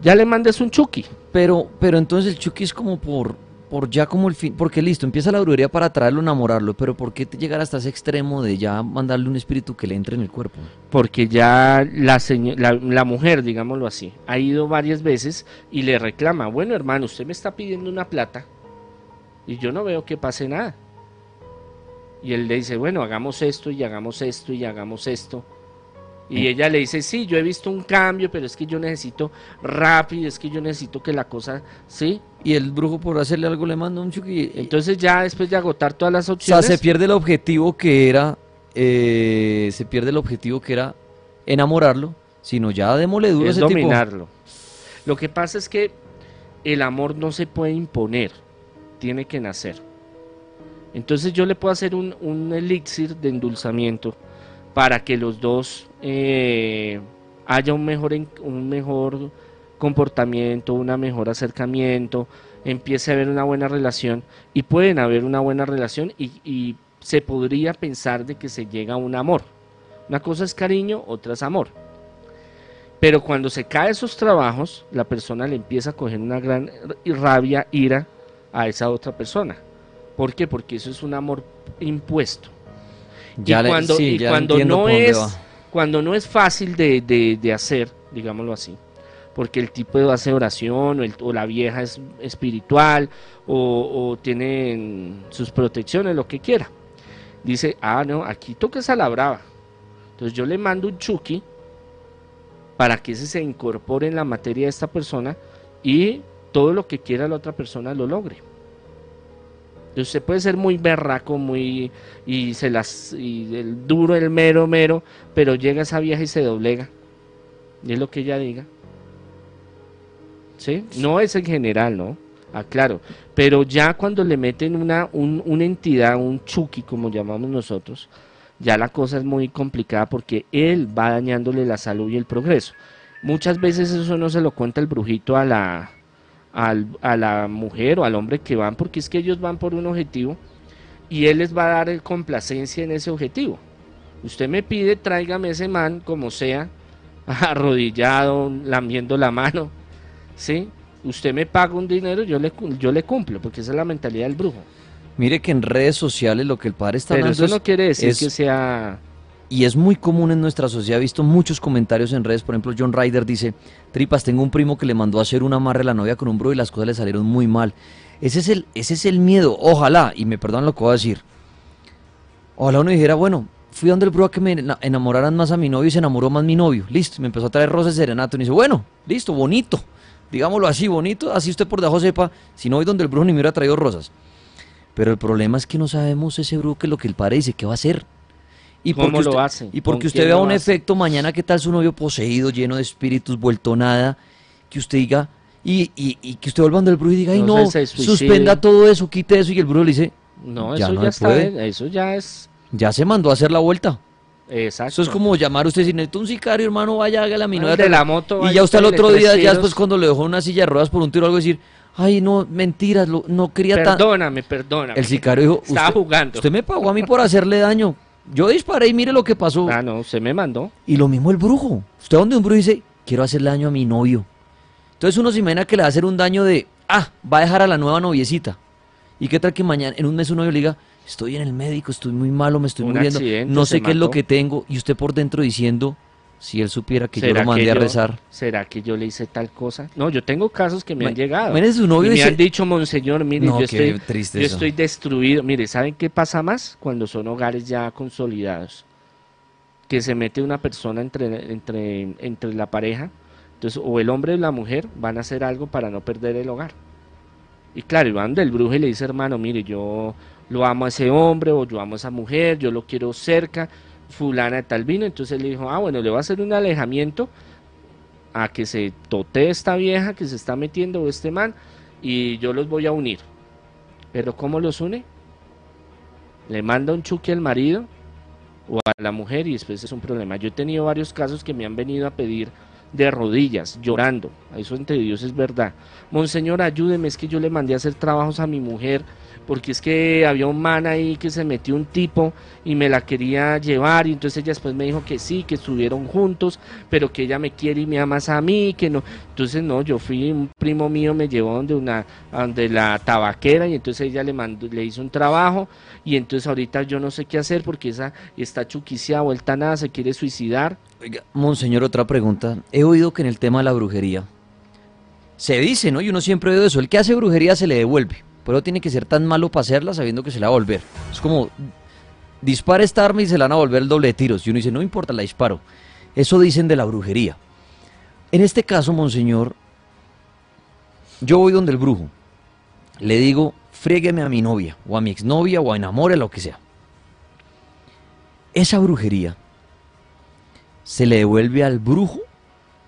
ya le mandas un chuki. Pero, pero entonces el Chucky es como por, por ya como el fin, porque listo, empieza la brujería para atraerlo, enamorarlo, pero ¿por qué te llegar hasta ese extremo de ya mandarle un espíritu que le entre en el cuerpo? porque ya la, la, la mujer, digámoslo así, ha ido varias veces y le reclama, bueno hermano, usted me está pidiendo una plata y yo no veo que pase nada. Y él le dice, bueno, hagamos esto y hagamos esto y hagamos esto. Y ella le dice, sí, yo he visto un cambio, pero es que yo necesito rápido, es que yo necesito que la cosa, ¿sí? Y el brujo por hacerle algo le manda un chuki. Entonces ya después de agotar todas las o sea, opciones, se pierde el objetivo que era, eh, se pierde el objetivo que era enamorarlo, sino ya démosle duro es ese tipo. dominarlo. Lo que pasa es que el amor no se puede imponer, tiene que nacer. Entonces yo le puedo hacer un, un elixir de endulzamiento para que los dos eh, haya un mejor, un mejor comportamiento, un mejor acercamiento, empiece a haber una buena relación y pueden haber una buena relación y, se podría pensar de que se llega a un amor. Una cosa es cariño, otra es amor. Pero cuando se cae esos trabajos, la persona le empieza a coger una gran rabia, ira a esa otra persona. ¿Por qué? Porque eso es un amor impuesto. Ya y le- cuando, sí, y ya cuando no es cuando no es fácil de, de- de hacer, digámoslo así, porque el tipo hace oración o, el- o la vieja es espiritual o, o tiene sus protecciones, lo que quiera. Dice, ah, no, aquí toca a la brava. Entonces yo le mando un chuki para que ese se incorpore en la materia de esta persona y todo lo que quiera la otra persona lo logre. Usted puede ser muy berraco, muy y se las y el duro, el mero, mero, pero llega esa vieja y se doblega. Y es lo que ella diga. ¿Sí? No es en general, ¿no? Aclaro. Pero ya cuando le meten una, un- una entidad, un chuki, como llamamos nosotros, ya la cosa es muy complicada porque él va dañándole la salud y el progreso. Muchas veces eso no se lo cuenta el brujito a la, al- a la mujer o al hombre que van, porque es que ellos van por un objetivo y él les va a dar el complacencia en ese objetivo. Usted me pide, tráigame ese man como sea, arrodillado, lamiendo la mano, ¿sí? Usted me paga un dinero, yo le, yo le cumplo, porque esa es la mentalidad del brujo. Mire que en redes sociales lo que el padre está Pero eso es- no quiere decir es- que sea... y es muy común en nuestra sociedad. He visto muchos comentarios en redes. Por ejemplo, John Ryder dice: Tripas, tengo un primo que le mandó a hacer un amarre a la novia con un brujo y las cosas le salieron muy mal. Ese es el, ese es el miedo. Ojalá, y me perdonan lo que voy a decir. Ojalá uno dijera: Bueno, fui donde el brujo a que me ena- enamoraran más a mi novio y se enamoró más mi novio. Listo, me empezó a traer rosas serenato. Y me dice: Bueno, listo, bonito. Digámoslo así, bonito. Así usted por debajo sepa. Si no voy donde el brujo ni me hubiera traído rosas. Pero el problema es que no sabemos ese brujo que lo que el padre dice que va a hacer. Y ¿Cómo porque lo usted, hace? Y ¿Con porque usted vea un hace? efecto mañana, ¿qué tal su novio poseído, lleno de espíritus, vuelto nada? Que usted diga, y, y, y que usted vuelva donde el brujo y diga, ay No suspenda todo eso, quite eso, y el brujo le dice, No, Ya eso no ya está, puede. eso ya es... ya se mandó a hacer la vuelta. Exacto. Eso es como llamar a usted si necesita un sicario, hermano, vaya, hágale a mi Ah, novia. de la moto, Y ya usted al usted, otro día, ya después cuando le dejó una silla de ruedas por un tiro o algo, decir, ay no, mentiras, lo- no quería tan... Perdóname, perdóname. El sicario dijo, Estaba usted, jugando. usted me pagó a mí por hacerle daño. Yo disparé y mire lo que pasó. Ah, no, se me mandó. Y lo mismo el brujo. Usted donde un brujo dice, quiero hacerle daño a mi novio. Entonces uno se imagina que le va a hacer un daño de, ah, va a dejar a la nueva noviecita. ¿Y qué tal que mañana, en un mes un novio le diga, estoy en el médico, estoy muy malo, me estoy Un muriendo, no sé qué es lo que tengo? Y usted por dentro diciendo, si él supiera que yo ¿Será lo mandé a yo- rezar. ¿Será que yo le hice tal cosa? No, yo tengo casos que me han llegado. imagínese su novio y me dice- han dicho, monseñor, mire, No, yo, estoy, yo eso. estoy destruido. Mire, ¿saben qué pasa más? Cuando son hogares ya consolidados. Que se mete una persona entre, entre, entre la pareja. Entonces, o el hombre o la mujer van a hacer algo para no perder el hogar. Y claro, y van del brujo y le dice, hermano, mire, yo lo amo a ese hombre o yo amo a esa mujer, yo lo quiero cerca, fulana de tal vino. Entonces le dijo, ah, bueno, le voy a hacer un alejamiento a que se tote esta vieja que se está metiendo este man y yo los voy a unir. Pero ¿cómo los une? Le manda un chuque al marido o a la mujer y después es un problema. Yo he tenido varios casos que me han venido a pedir de rodillas, llorando. Eso entre Dios es verdad. Monseñor, ayúdeme, es que yo le mandé a hacer trabajos a mi mujer porque es que había un man ahí que se metió un tipo y me la quería llevar y entonces ella después me dijo que sí, que estuvieron juntos, pero que ella me quiere y me ama a mí, que no. Entonces no, yo fui, un primo mío me llevó donde una, donde la tabaquera y entonces ella le mandó, le hizo un trabajo y entonces ahorita yo no sé qué hacer porque esa está chuquiciada, vuelta nada, se quiere suicidar. Oiga, Monseñor, otra pregunta. He oído que en el tema de la brujería se dice, ¿no? Y uno siempre oído eso. El que hace brujería se le devuelve. Pero tiene que ser tan malo para hacerla sabiendo que se la va a volver. Es como, dispara esta arma y se la van a volver el doble de tiros. Y uno dice, no importa, la disparo. Eso dicen de la brujería. En este caso, monseñor, yo voy donde el brujo. Le digo, frígueme a mi novia, o a mi exnovia, o a enamore, lo que sea. Esa brujería se le devuelve al brujo,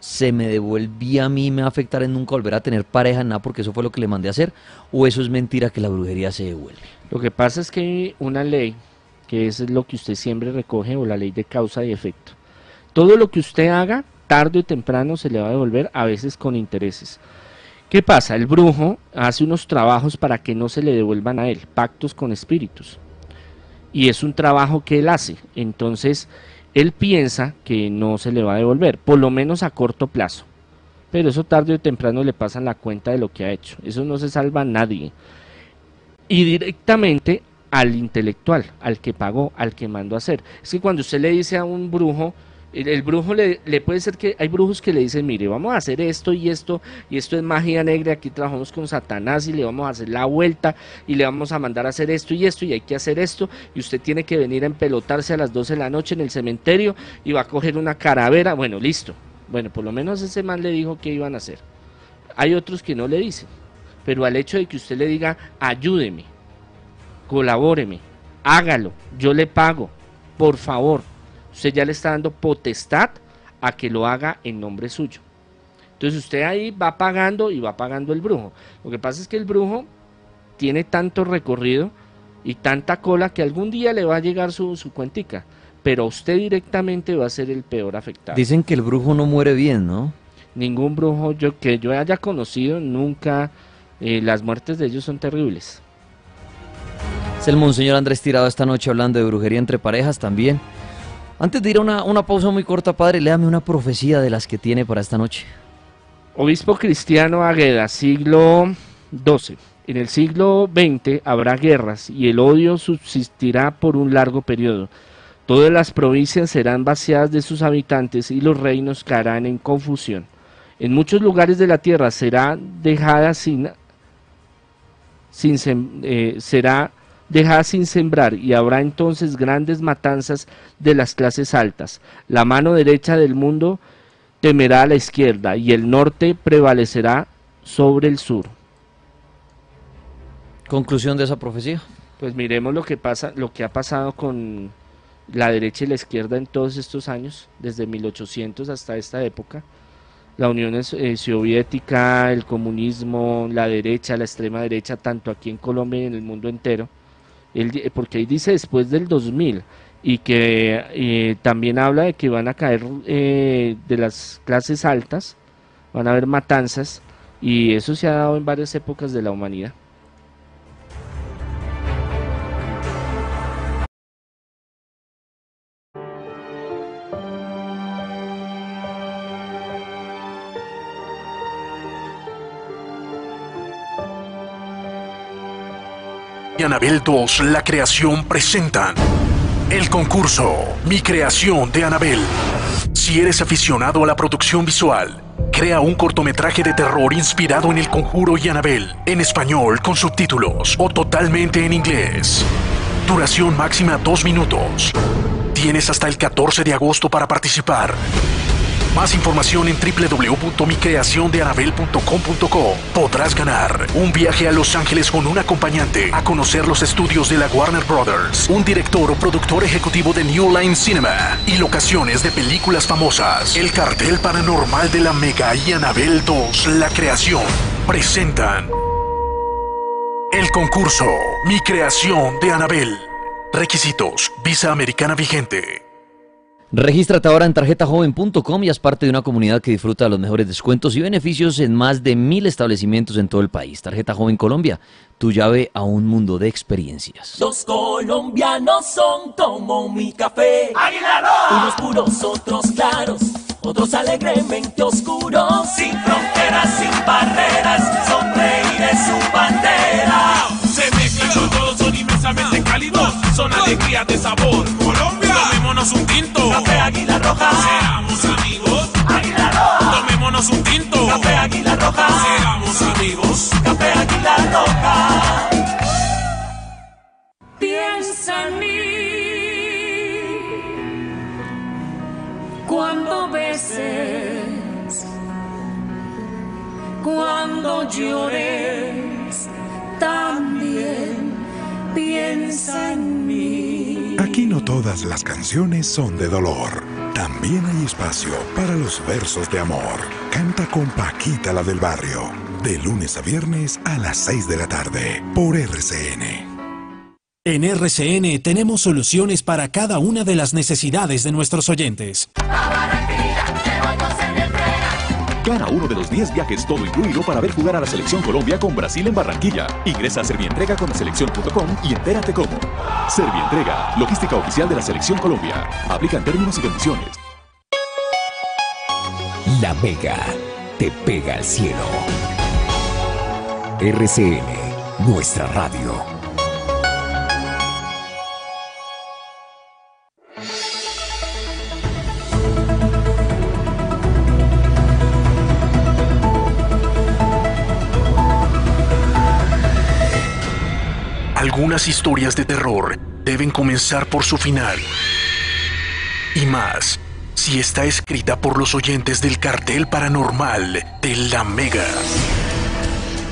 se me devuelve a mí, me va a afectar en nunca volver a tener pareja, nada, porque eso fue lo que le mandé a hacer, o eso es mentira que la brujería se devuelve. Lo que pasa es que hay una ley, que es lo que usted siempre recoge, o la ley de causa y efecto. Todo lo que usted haga, tarde o temprano se le va a devolver, a veces con intereses. ¿Qué pasa? El brujo hace unos trabajos para que no se le devuelvan a él, pactos con espíritus. Y es un trabajo que él hace. Entonces, él piensa que no se le va a devolver, por lo menos a corto plazo. Pero eso tarde o temprano le pasan la cuenta de lo que ha hecho. Eso no se salva a nadie. Y directamente al intelectual, al que pagó, al que mandó a hacer. Es que cuando usted le dice a un brujo, el, brujo le, puede ser que hay brujos que le dicen, mire, vamos a hacer esto y esto, y esto es magia negra, aquí trabajamos con Satanás y le vamos a hacer la vuelta y le vamos a mandar a hacer esto y esto y hay que hacer esto y usted tiene que venir a empelotarse a las 12 de la noche en el cementerio y va a coger una caravera, bueno, listo. Bueno, por lo menos ese man le dijo que iban a hacer. Hay otros que no le dicen, pero al hecho de que usted le diga, ayúdeme, colabóreme, hágalo, yo le pago, por favor usted ya le está dando potestad a que lo haga en nombre suyo. Entonces usted ahí va pagando y va pagando el brujo. Lo que pasa es que el brujo tiene tanto recorrido y tanta cola que algún día le va a llegar su, su cuentica. Pero usted directamente va a ser el peor afectado. Dicen que el brujo no muere bien, ¿no? Ningún brujo yo, que yo haya conocido, nunca. Eh, las muertes de ellos son terribles. Es el Monseñor Andrés Tirado esta noche hablando de brujería entre parejas también. Antes de ir a una, pausa muy corta, padre, léame una profecía de las que tiene para esta noche. Obispo Cristiano Agueda, siglo XII. En el siglo XX habrá guerras y el odio subsistirá por un largo periodo. Todas las provincias serán vaciadas de sus habitantes y los reinos caerán en confusión. En muchos lugares de la tierra será dejada sin, sin eh, será dejada sin sembrar y habrá entonces grandes matanzas de las clases altas. La mano derecha del mundo temerá a la izquierda y el norte prevalecerá sobre el sur. Conclusión de esa profecía. Pues miremos lo que pasa, lo que ha pasado con la derecha y la izquierda en todos estos años, desde 1800 hasta esta época. La Unión eh, Soviética, el comunismo, la derecha, la extrema derecha, tanto aquí en Colombia y en el mundo entero porque ahí dice después del 2000 y que eh, también habla de que van a caer eh, de las clases altas, van a haber matanzas y eso se ha dado en varias épocas de la humanidad. Anabel 2, la creación presentan el concurso Mi creación de Anabel. Si eres aficionado a la producción visual, crea un cortometraje de terror inspirado en El Conjuro y Anabel, en español con subtítulos o totalmente en inglés. Duración máxima 2 minutos. Tienes hasta el 14 de agosto para participar. Más información en www.micreaciondeanabel.com.co. Podrás ganar un viaje a Los Ángeles con un acompañante a conocer los estudios de la Warner Brothers, un director o productor ejecutivo de New Line Cinema y locaciones de películas famosas. El cartel paranormal de la Mega y Anabel 2, La Creación, presentan el concurso Mi Creación de Anabel. Requisitos: Visa americana vigente. Regístrate ahora en tarjetajoven.com y haz parte de una comunidad que disfruta de los mejores descuentos y beneficios en más de mil establecimientos en todo el país. Tarjeta Joven Colombia, tu llave a un mundo de experiencias. Los colombianos son como mi café. Unos puros, otros claros, otros alegremente oscuros. Sin fronteras, sin barreras, sonreír es su bandera. Se mezclan todos, son inmensamente cálidos, son alegrías de sabor. Colombia Tomémonos un tinto. Café Águila Roja. Seamos amigos. Águila Roja. Tomémonos un tinto. Café Águila Roja. Seamos amigos. Café Águila Roja. Piensa en mí cuando beses, cuando llores, también piensa en mí. Aquí no todas las canciones son de dolor. También hay espacio para los versos de amor. Canta con Paquita la del barrio. De lunes a viernes a las 6 de la tarde por RCN. En RCN tenemos soluciones para cada una de las necesidades de nuestros oyentes. Gana uno de los 10 viajes todo incluido para ver jugar a la Selección Colombia con Brasil en Barranquilla. Ingresa a Servientrega con selección.com y entérate cómo. Servientrega, logística oficial de la Selección Colombia. Aplican términos y condiciones. La Mega te pega al cielo. RCN, nuestra radio. Algunas historias de terror deben comenzar por su final. Y más, si está escrita por los oyentes del cartel paranormal de la Mega.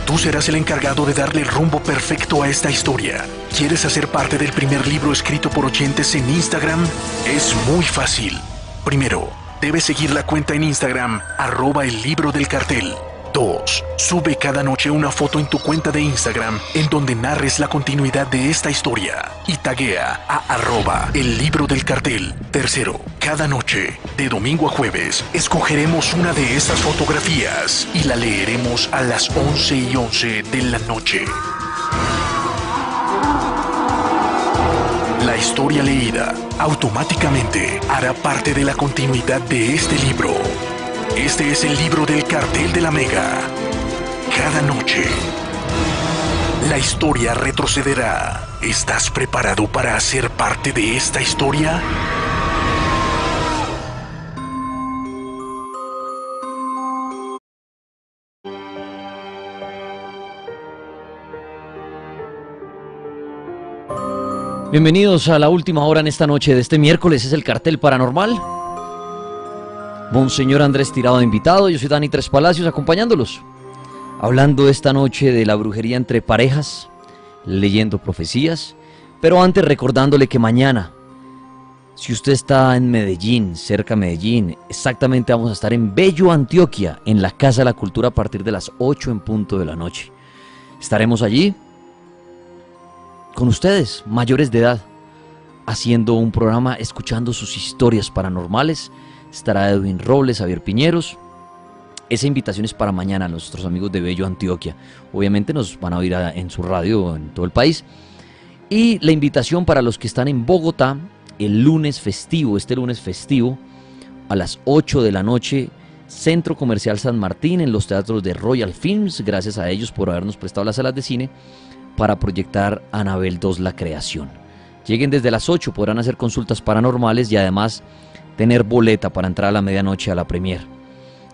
Tú serás el encargado de darle el rumbo perfecto a esta historia. ¿Quieres hacer parte del primer libro escrito por oyentes en Instagram? Es muy fácil. Primero, debes seguir la cuenta en Instagram, arroba el libro del cartel. 2. Sube cada noche una foto en tu cuenta de Instagram en donde narres la continuidad de esta historia y taguea a arroba el libro del cartel. Tercero, cada noche, de domingo a jueves, escogeremos una de estas fotografías y la leeremos a las 11 y 11 de la noche. La historia leída automáticamente hará parte de la continuidad de este libro. Este es el libro del cartel de la Mega. Cada noche, la historia retrocederá. ¿Estás preparado para ser parte de esta historia? Bienvenidos a la última hora en esta noche de este miércoles. Es el cartel paranormal. Monseñor Andrés Tirado invitado, yo soy Dani Tres Palacios acompañándolos, hablando esta noche de la brujería entre parejas, leyendo profecías, pero antes recordándole que mañana, si usted está en Medellín, cerca de Medellín, exactamente vamos a estar en Bello, Antioquia, en la Casa de la Cultura a partir de las 8 en punto de la noche. Estaremos allí con ustedes, mayores de edad, haciendo un programa, escuchando sus historias paranormales estará Edwin Robles, Javier Piñeros. Esa invitación es para mañana a nuestros amigos de Bello Antioquia. Obviamente nos van a oír en su radio en todo el país. Y la invitación para los que están en Bogotá, el lunes festivo, este lunes festivo, a las 8 de la noche, Centro Comercial San Martín, en los teatros de Royal Films. Gracias a ellos por habernos prestado las salas de cine para proyectar Anabel 2 La Creación. Lleguen desde las 8, podrán hacer consultas paranormales y además tener boleta para entrar a la medianoche a la premier.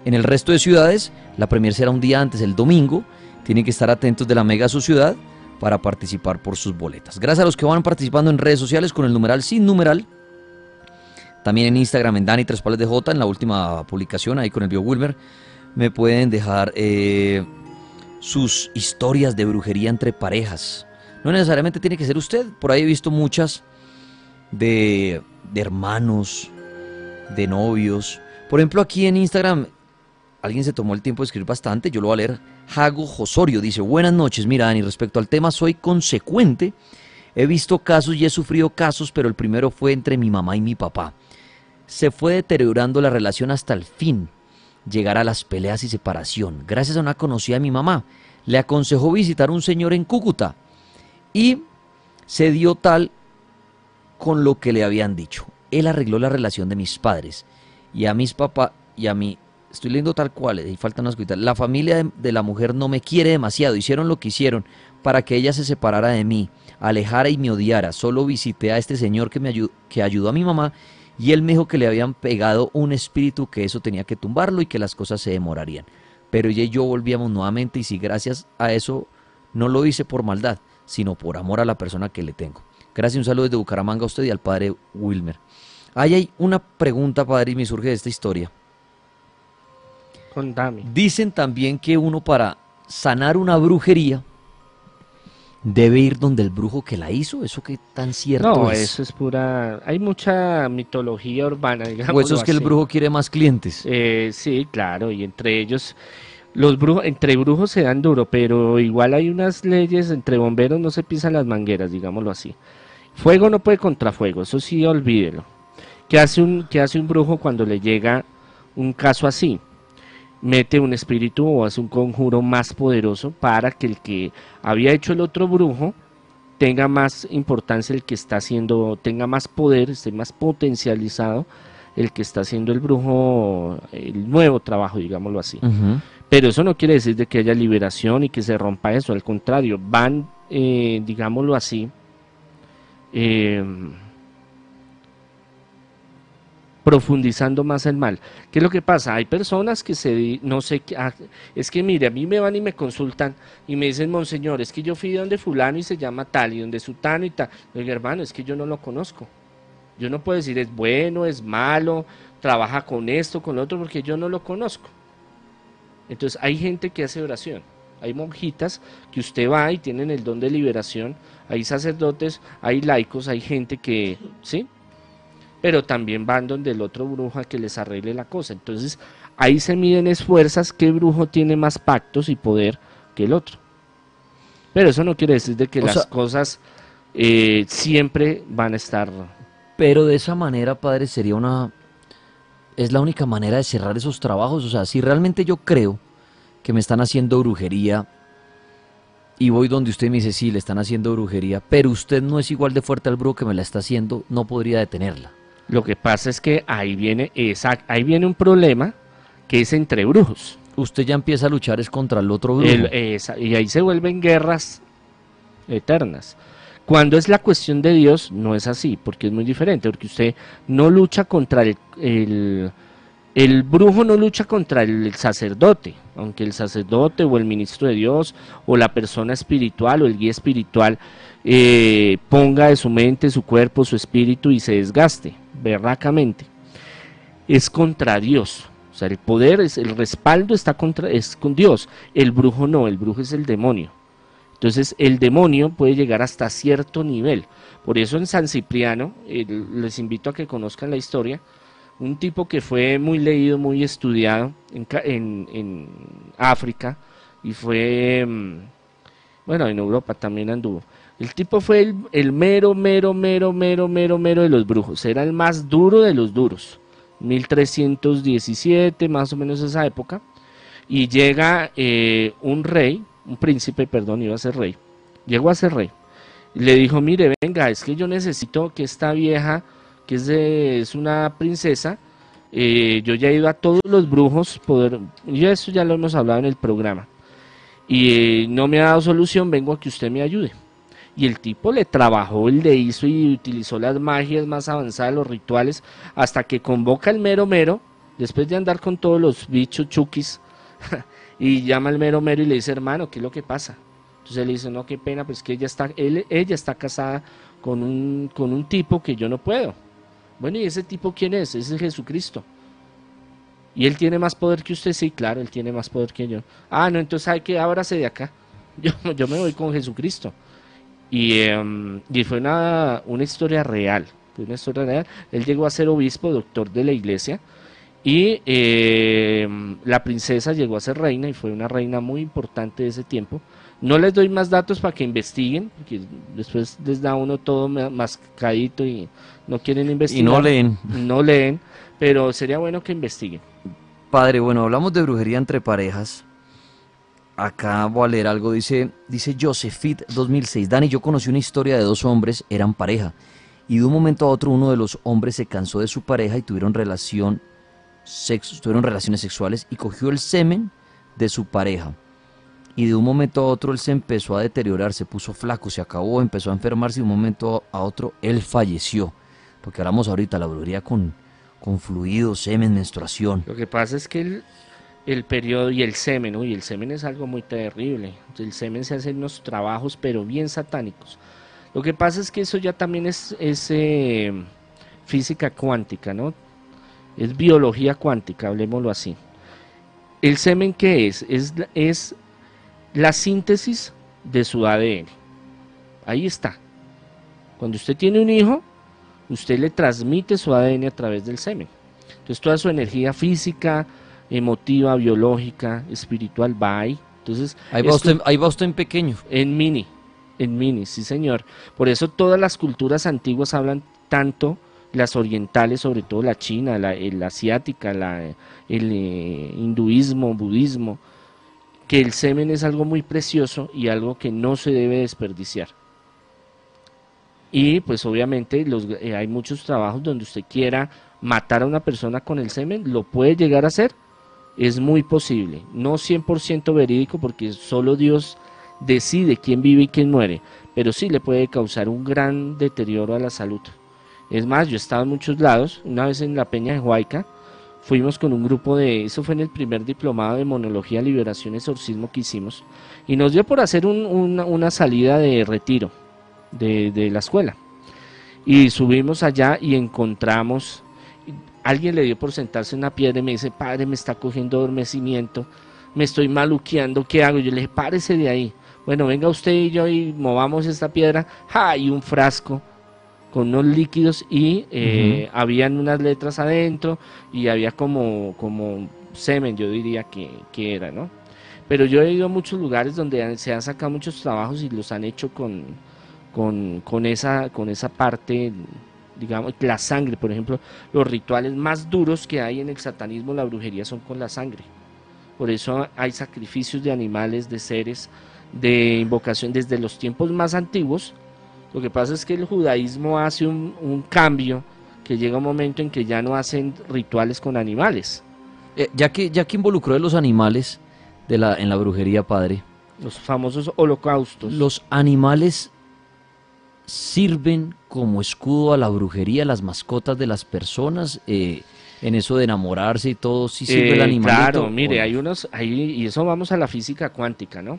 En el resto de ciudades, la premier será un día antes, el domingo. Tienen que estar atentos de la mega su ciudad para participar por sus boletas. Gracias a los que van participando en redes sociales con el numeral sin numeral. También en Instagram, en Dani Tres Pales de J, en la última publicación, ahí con el Bio Wilmer, me pueden dejar eh, sus historias de brujería entre parejas. No necesariamente tiene que ser usted, por ahí he visto muchas de, de hermanos, de novios. Por ejemplo, aquí en Instagram, alguien se tomó el tiempo de escribir bastante, yo lo voy a leer. Jago Josorio dice, buenas noches, mira Dani, respecto al tema soy consecuente. He visto casos y he sufrido casos, pero el primero fue entre mi mamá y mi papá. Se fue deteriorando la relación hasta el fin, llegar a las peleas y separación. Gracias a una conocida de mi mamá, le aconsejó visitar un señor en Cúcuta y se dio tal con lo que le habían dicho él arregló la relación de mis padres y a mis papás y a mí. Estoy leyendo tal cual, y faltan unas cositas. La familia de, la mujer no me quiere demasiado. Hicieron lo que hicieron para que ella se separara de mí, alejara y me odiara. Solo visité a este señor que me ayudó, que ayudó a mi mamá y él me dijo que le habían pegado un espíritu que eso tenía que tumbarlo y que las cosas se demorarían. Pero ella y yo volvíamos nuevamente y si gracias a eso no lo hice por maldad, sino por amor a la persona que le tengo. Gracias, un saludo desde Bucaramanga a usted y al padre Wilmer. Ahí hay una pregunta, padre, y me surge de esta historia. Contame. Dicen también que uno para sanar una brujería debe ir donde el brujo que la hizo. ¿Eso qué tan cierto No, es? eso es pura... Hay mucha mitología urbana, digamos. ¿O eso es que el brujo quiere más clientes? Eh, sí, claro, y entre ellos, los brujos, entre brujos se dan duro, pero igual hay unas leyes, entre bomberos no se pisan las mangueras, digámoslo así. Fuego no puede contra fuego, eso sí, olvídelo. ¿Qué hace un, qué hace un brujo cuando le llega un caso así? Mete un espíritu o hace un conjuro más poderoso para que el que había hecho el otro brujo tenga más importancia, el que está haciendo, tenga más poder, esté más potencializado el que está haciendo el brujo, el nuevo trabajo, digámoslo así. Pero eso no quiere decir de que haya liberación y que se rompa eso, al contrario, van, eh, digámoslo así, eh, profundizando más el mal. ¿Qué es lo que pasa? Hay personas que se, no sé, ah, es que mire, a mí me van y me consultan y me dicen, monseñor, es que yo fui donde fulano y se llama tal y donde sutano y tal. Oiga, hermano, es que yo no lo conozco. Yo no puedo decir es bueno, es malo, trabaja con esto, con lo otro, porque yo no lo conozco. Entonces hay gente que hace oración. Hay monjitas que usted va y tienen el don de liberación. Hay sacerdotes, hay laicos, hay gente que, ¿sí? Pero también van donde el otro brujo a que les arregle la cosa. Entonces ahí se miden esfuerzas qué brujo tiene más pactos y poder que el otro. Pero eso no quiere decir de que O las sea- cosas eh, siempre van a estar Pero de esa manera, padre, sería una... Es la única manera de cerrar esos trabajos. O sea, si realmente yo creo que me están haciendo brujería y voy donde usted me dice, sí, le están haciendo brujería, pero usted no es igual de fuerte al brujo que me la está haciendo, no podría detenerla. Lo que pasa es que ahí viene, esa, ahí viene un problema que es entre brujos. Usted ya empieza a luchar es contra el otro brujo. El- esa- y ahí se vuelven guerras eternas. Cuando es la cuestión de Dios, no es así, porque es muy diferente, porque usted no lucha contra el, el, el brujo, no lucha contra el sacerdote, aunque el sacerdote o el ministro de Dios o la persona espiritual o el guía espiritual eh, ponga de su mente, su cuerpo, su espíritu y se desgaste, berracamente. Es contra Dios. O sea, el poder, es, el respaldo está contra, es con Dios. El brujo no, el brujo es el demonio. Entonces el demonio puede llegar hasta cierto nivel. Por eso en San Cipriano, les invito a que conozcan la historia, un tipo que fue muy leído, muy estudiado en, en- en África y fue, mm, bueno, en Europa también anduvo. El tipo fue el, mero, mero, mero, mero, mero, mero de los brujos. Era el más duro de los duros. 1317, más o menos esa época. Y llega eh, un rey, un príncipe, perdón, iba a ser rey. Llegó a ser rey. Le dijo, mire, venga, es que yo necesito que esta vieja, que es, una princesa, eh, yo ya he ido a todos los brujos, poder, y eso ya lo hemos hablado en el programa. Y eh, no me ha dado solución, vengo a que usted me ayude. Y el tipo le trabajó, le hizo y utilizó las magias más avanzadas, los rituales, hasta que convoca al mero mero, después de andar con todos los bichos chukis, y llama al mero mero y le dice, hermano, ¿qué es lo que pasa? Entonces le dice, no, qué pena, pues que ella está, él, ella está casada con un, con un tipo que yo no puedo. Bueno, ¿y ese tipo quién es? Ese es Jesucristo. ¿Y él tiene más poder que usted? Sí, claro, él tiene más poder que yo. Ah, no, entonces hay que ábrase de acá. Yo, yo me voy con Jesucristo. Y, em, y fue una, una historia real. Una historia real. Él llegó a ser obispo, doctor de la iglesia. Y em, la princesa llegó a ser reina y fue una reina muy importante de ese tiempo. No les doy más datos para que investiguen, porque después les da uno todo ma- mascadito y no quieren investigar. no leen. No leen, pero sería bueno que investiguen. Padre, bueno, hablamos de brujería entre parejas. Acá voy a leer algo, dice, dice Josephit 2006. Dani, yo conocí una historia de dos hombres, eran pareja. Y de un momento a otro uno de los hombres se cansó de su pareja y tuvieron relación sexo, tuvieron relaciones sexuales y cogió el semen de su pareja. Y de un momento a otro él se empezó a deteriorar, se puso flaco, se acabó, empezó a enfermarse y de un momento a otro él falleció. Lo que hablamos ahorita, la brujería con, con fluidos, semen, menstruación. Lo que pasa es que el, el periodo y el semen, uy, el semen es algo muy terrible. El semen se hace en unos trabajos, pero bien satánicos. Lo que pasa es que eso ya también es, eh, física cuántica, ¿no? Es biología cuántica, hablemoslo así. ¿El semen qué es? Es, es la síntesis de su ADN. Ahí está. Cuando usted tiene un hijo, usted le transmite su ADN a través del semen. Entonces toda su energía física, emotiva, biológica, espiritual va ahí. Entonces, ahí va, usted, ahí va usted en pequeño. en mini, en mini, sí señor. Por eso todas las culturas antiguas hablan tanto, las orientales, sobre todo la china, la, el asiática, la, el eh, hinduismo, budismo, que el semen es algo muy precioso y algo que no se debe desperdiciar. Y pues obviamente los, eh, hay muchos trabajos donde usted quiera matar a una persona con el semen, lo puede llegar a hacer, es muy posible, no 100% verídico porque solo Dios decide quién vive y quién muere, pero sí le puede causar un gran deterioro a la salud. Es más, yo he estado en muchos lados, una vez en la Peña de Huayca, fuimos con un grupo de, eso fue en el primer diplomado de monología, liberación, exorcismo que hicimos, y nos dio por hacer un- una, salida de retiro de la escuela. Y subimos allá y encontramos, alguien le dio por sentarse en una piedra y me dice, padre, me está cogiendo adormecimiento, me estoy maluqueando, ¿qué hago? Yo le dije, párese de ahí. Bueno, venga usted y yo y movamos esta piedra. ¡Ja! Y un frasco con unos líquidos y eh, habían unas letras adentro y había como, como semen, yo diría que, que era, ¿no? Pero yo he ido a muchos lugares donde se han sacado muchos trabajos y los han hecho con, con, con esa, con esa parte, digamos, la sangre, por ejemplo, los rituales más duros que hay en el satanismo, la brujería, son con la sangre. Por eso hay sacrificios de animales, de seres, de invocación desde los tiempos más antiguos. Lo que pasa es que el judaísmo hace un, un cambio que llega un momento en que ya no hacen rituales con animales. Eh, ya, que, ya que involucró de los animales de la, en la brujería, padre, Los famosos holocaustos. los animales sirven como escudo a la brujería, las mascotas de las personas, eh, en eso de enamorarse y todo, sí sirve el Eh, animalito. Claro, mire, ¿o hay no? unos, hay, y eso vamos a la física cuántica, ¿no?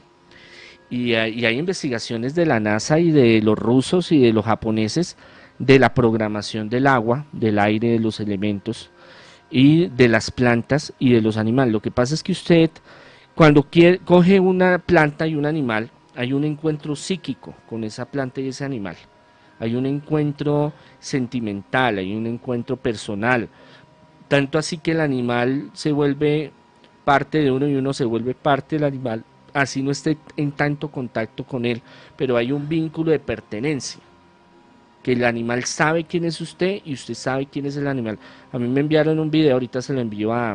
Y hay, y hay investigaciones de la NASA y de los rusos y de los japoneses de la programación del agua, del aire, de los elementos y de las plantas y de los animales. Lo que pasa es que usted, cuando quiere, coge una planta y un animal, hay un encuentro psíquico con esa planta y ese animal. Hay un encuentro sentimental, hay un encuentro personal. Tanto así que el animal se vuelve parte de uno y uno se vuelve parte del animal, así no esté en tanto contacto con él, pero hay un vínculo de pertenencia, que el animal sabe quién es usted y usted sabe quién es el animal. A mí me enviaron un video, ahorita se lo envío a,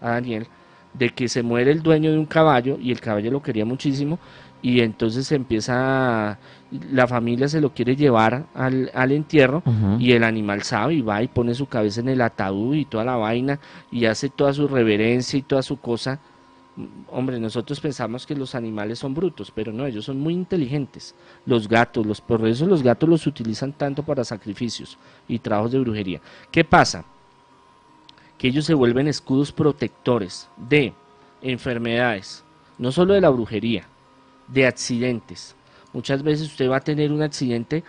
a Daniel, de que se muere el dueño de un caballo y el caballo lo quería muchísimo y entonces empieza, la familia se lo quiere llevar al, al entierro y el animal sabe y va y pone su cabeza en el ataúd y toda la vaina y hace toda su reverencia y toda su cosa. Hombre, nosotros pensamos que los animales son brutos, pero no, ellos son muy inteligentes. Los gatos, los, por eso los gatos los utilizan tanto para sacrificios y trabajos de brujería. ¿Qué pasa? Que ellos se vuelven escudos protectores de enfermedades, no solo de la brujería, de accidentes. Muchas veces usted va a tener un accidente,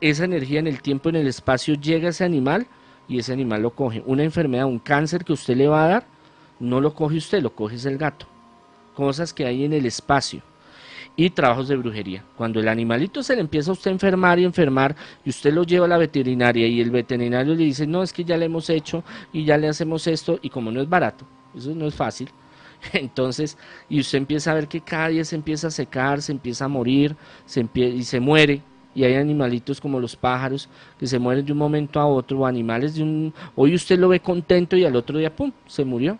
esa energía en el tiempo, en el espacio, llega a ese animal y ese animal lo coge. Una enfermedad, un cáncer que usted le va a dar, no lo coge usted, lo coge es el gato. Cosas que hay en el espacio. Y trabajos de brujería. Cuando el animalito se le empieza a usted a enfermar y enfermar, y usted lo lleva a la veterinaria y el veterinario le dice, no, es que ya le hemos hecho y ya le hacemos esto, y como no es barato, eso no es fácil, entonces, y usted empieza a ver que cada día se empieza a secar, se empieza a morir, se empie- y se muere. Y hay animalitos como los pájaros que se mueren de un momento a otro, o animales de un... Hoy usted lo ve contento y al otro día, ¡pum!, se murió.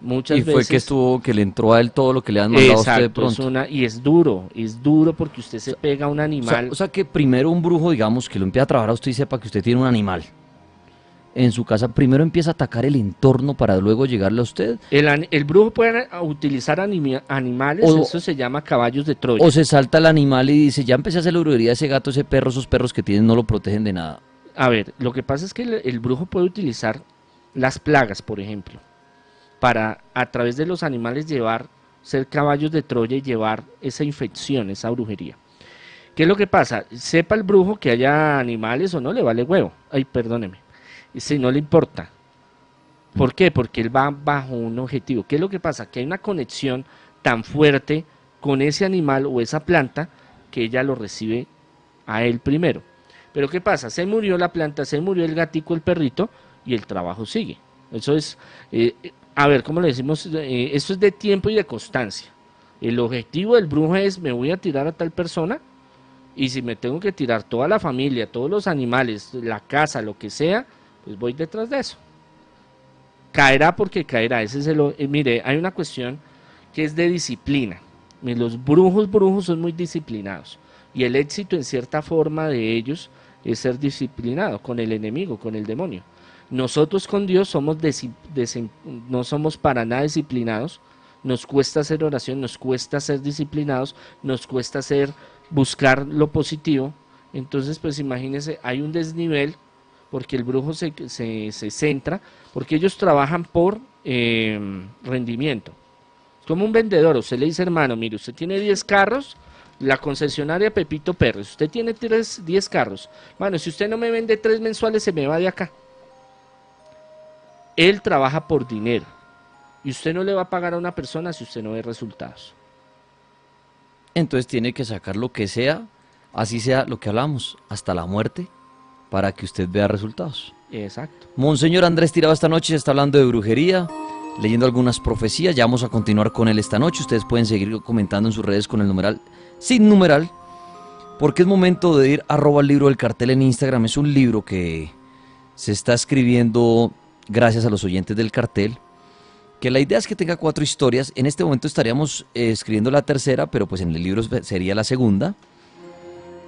Muchas y fue veces... que estuvo, que le entró a él todo lo que le han mandado a usted de es pronto. una- y es duro, es duro porque usted se pega a un O sea, animal. o sea que primero un brujo, digamos, que lo empieza a trabajar a usted y sepa que usted tiene un animal en su casa, primero empieza a atacar el entorno para luego llegarle a usted, el, brujo puede utilizar animales, O- eso se llama caballos de Troya. o se salta el animal y dice, ya empecé a hacer la brujería, ese gato, ese perro, esos perros que tienen no lo protegen de nada. A ver, lo que pasa es que el, el brujo puede utilizar las plagas, por ejemplo, para a través de los animales llevar, ser caballos de Troya y llevar esa infección, esa brujería. ¿Qué es lo que pasa? Sepa el brujo que haya animales o no, le vale huevo. Ay, perdóneme. Si no le importa. ¿Por qué? Porque él va bajo un objetivo. ¿Qué es lo que pasa? Que hay una conexión tan fuerte con ese animal o esa planta que ella lo recibe a él primero. Pero ¿qué pasa? Se murió la planta, se murió el gatico, el perrito y el trabajo sigue. Eso es, eh, a ver, ¿cómo le decimos? Eh, esto es de tiempo y de constancia. El objetivo del brujo es, me voy a tirar a tal persona y si me tengo que tirar toda la familia, todos los animales, la casa, lo que sea, pues voy detrás de eso. Caerá porque caerá. Ese es el, mire, hay una cuestión que es de disciplina. Los brujos, brujos son muy disciplinados. Y el éxito en cierta forma de ellos es ser disciplinado con el enemigo, con el demonio. Nosotros con Dios somos no somos para nada disciplinados. Nos cuesta hacer oración, nos cuesta ser disciplinados, nos cuesta hacer buscar lo positivo. Entonces, pues imagínense, hay un desnivel porque el brujo se, se, centra, porque ellos trabajan por eh, rendimiento. Como un vendedor, usted le dice, hermano, mire, usted tiene 10 carros, la concesionaria Pepito Pérez, usted tiene 10 carros. Bueno, si usted no me vende 3 mensuales, se me va de acá. Él trabaja por dinero. Y usted no le va a pagar a una persona si usted no ve resultados. Entonces tiene que sacar lo que sea, así sea lo que hablamos, hasta la muerte, para que usted vea resultados. Exacto. Monseñor Andrés Tirado esta noche está hablando de brujería, leyendo algunas profecías. Ya vamos a continuar con él esta noche. Ustedes pueden seguir comentando en sus redes con el numeral sin numeral, porque es momento de ir arroba el libro del cartel en Instagram. Es un libro que se está escribiendo gracias a los oyentes del cartel. Que la idea es que tenga cuatro historias. En este momento estaríamos eh, escribiendo la tercera, pero pues en el libro sería la segunda.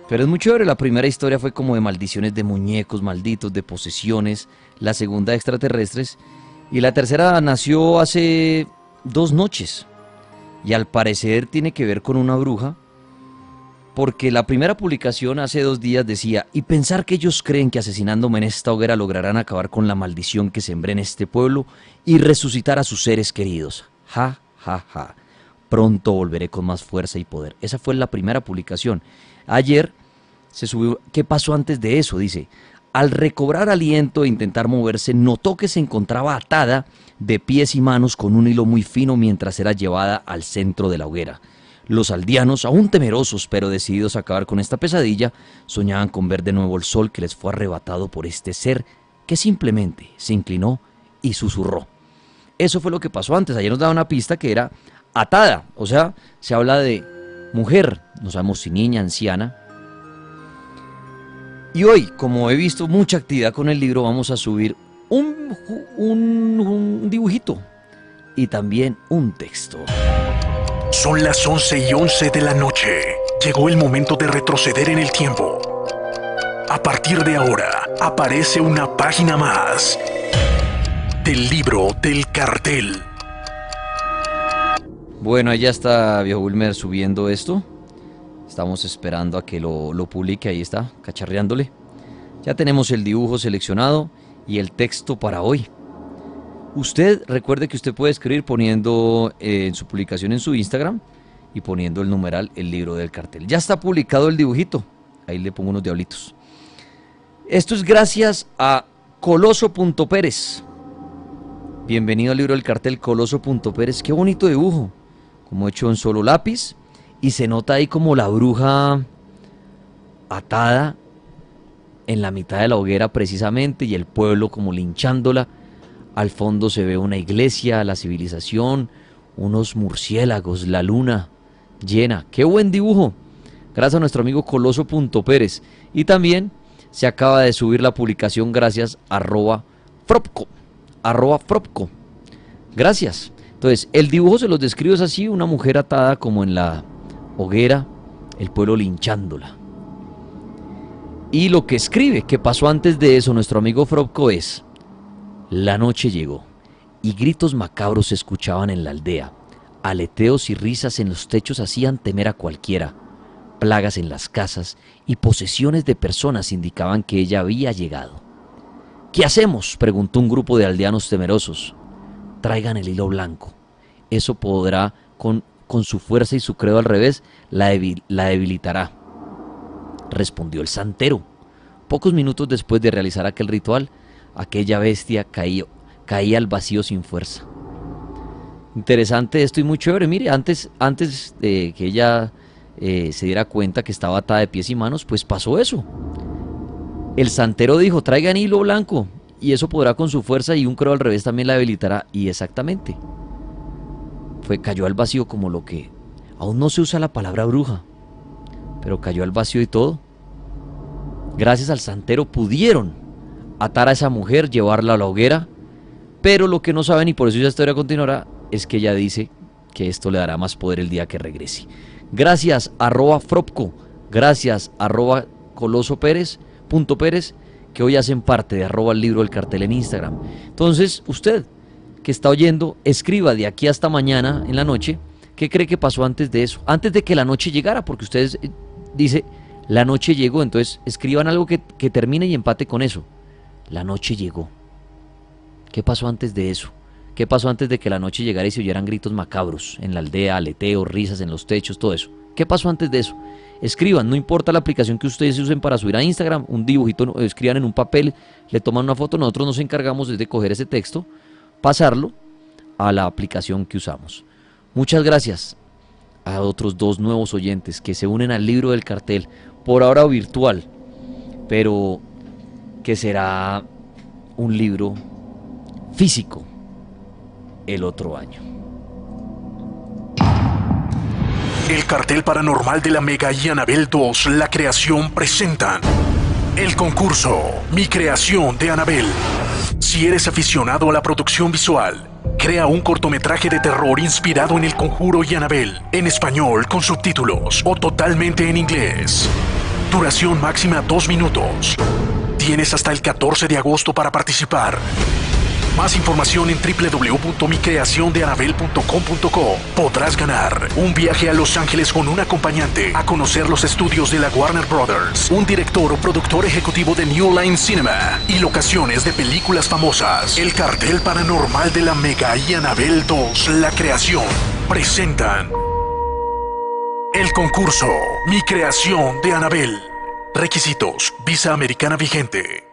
Pero es muy chévere. La primera historia fue como de maldiciones de muñecos malditos, de posesiones. La segunda extraterrestres. Y la tercera nació hace dos noches. Y al parecer tiene que ver con una bruja. Porque la primera publicación hace dos días decía, y pensar que ellos creen que asesinándome en esta hoguera lograrán acabar con la maldición que sembré en este pueblo y resucitar a sus seres queridos. Ja, ja, ja. Pronto volveré con más fuerza y poder. Esa fue la primera publicación. Ayer se subió, ¿qué pasó antes de eso? Dice, al recobrar aliento e intentar moverse, notó que se encontraba atada de pies y manos con un hilo muy fino mientras era llevada al centro de la hoguera. Los aldeanos, aún temerosos pero decididos a acabar con esta pesadilla, soñaban con ver de nuevo el sol que les fue arrebatado por este ser que simplemente se inclinó y susurró. Eso fue lo que pasó antes. Ayer nos daba una pista que era atada, o sea, se habla de mujer, no sabemos si niña, anciana, y hoy, como he visto mucha actividad con el libro, vamos a subir un, un, dibujito y también un texto. Son las 11 y 11 de la noche. Llegó el momento de retroceder en el tiempo. A partir de ahora, aparece una página más del libro del cartel. Bueno, ya está Viejo Wilmer subiendo esto. Estamos esperando a que lo, publique, ahí está, cacharreándole. Ya tenemos el dibujo seleccionado y el texto para hoy. Usted recuerde que usted puede escribir poniendo eh, en su publicación en su Instagram y poniendo el numeral el libro del cartel. Ya está publicado el dibujito. Ahí le pongo unos diablitos. Esto es gracias a Coloso.pérez. Bienvenido al libro del cartel Coloso.pérez. Qué bonito dibujo. Como hecho en solo lápiz y se nota ahí como la bruja atada en la mitad de la hoguera precisamente y el pueblo como linchándola. Al fondo se ve una iglesia, la civilización, unos murciélagos, la luna llena. ¡Qué buen dibujo! Gracias a nuestro amigo Coloso Pérez. Y también se acaba de subir la publicación gracias arroba Fropco. Fropco. Gracias. Entonces, el dibujo se los describo es así, una mujer atada como en la hoguera, el pueblo linchándola. Y lo que escribe, que pasó antes de eso nuestro amigo Frobco es, la noche llegó y gritos macabros se escuchaban en la aldea, aleteos y risas en los techos hacían temer a cualquiera, plagas en las casas y posesiones de personas indicaban que ella había llegado. ¿Qué hacemos? preguntó un grupo de aldeanos temerosos. Traigan el hilo blanco. Eso podrá con con su fuerza y su credo al revés, la, la debilitará. respondió el santero. Pocos minutos después de realizar aquel ritual, aquella bestia caía, caía al vacío sin fuerza. Interesante esto y muy chévere. Mire, antes, antes de que ella eh, se diera cuenta que estaba atada de pies y manos, pues pasó eso. El santero dijo, traigan hilo blanco y eso podrá con su fuerza y un creo al revés también la debilitará. Y exactamente. Fue, cayó al vacío como lo que... Aún no se usa la palabra bruja, pero cayó al vacío y todo. Gracias al santero pudieron atar a esa mujer, llevarla a la hoguera, pero lo que no saben, y por eso esa historia continuará, es que ella dice que esto le dará más poder el día que regrese. Gracias, arroba Fropco, gracias, arroba Coloso Pérez, punto Pérez, que hoy hacen parte de arroba el libro del cartel en Instagram. Entonces, usted que está oyendo, escriba de aquí hasta mañana en la noche, ¿qué cree que pasó antes de eso? Antes de que la noche llegara, porque ustedes eh, dice, la noche llegó, entonces escriban algo que, que termine y empate con eso. La noche llegó. ¿Qué pasó antes de eso? ¿Qué pasó antes de que la noche llegara y se oyeran gritos macabros en la aldea, aleteos, risas en los techos, todo eso? ¿Qué pasó antes de eso? Escriban, no importa la aplicación que ustedes usen para subir a Instagram, un dibujito, escriban en un papel, le toman una foto, nosotros nos encargamos de coger ese texto, pasarlo a la aplicación que usamos. Muchas gracias a otros dos nuevos oyentes que se unen al libro del cartel, por ahora virtual, pero que será un libro físico el otro año. El cartel paranormal de la Mega y Anabel 2, la creación presentan el concurso Mi creación de Anabel. Si eres aficionado a la producción visual, crea un cortometraje de terror inspirado en El Conjuro y Anabel, en español con subtítulos o totalmente en inglés. Duración máxima 2 minutos. Tienes hasta el 14 de agosto para participar. Más información en www.micreaciondeanabel.com.co. Podrás ganar un viaje a Los Ángeles con un acompañante a conocer los estudios de la Warner Brothers, un director o productor ejecutivo de New Line Cinema y locaciones de películas famosas. El cartel paranormal de la Mega y Anabel 2, la creación, presentan el concurso Mi creación de Anabel. Requisitos: Visa americana vigente.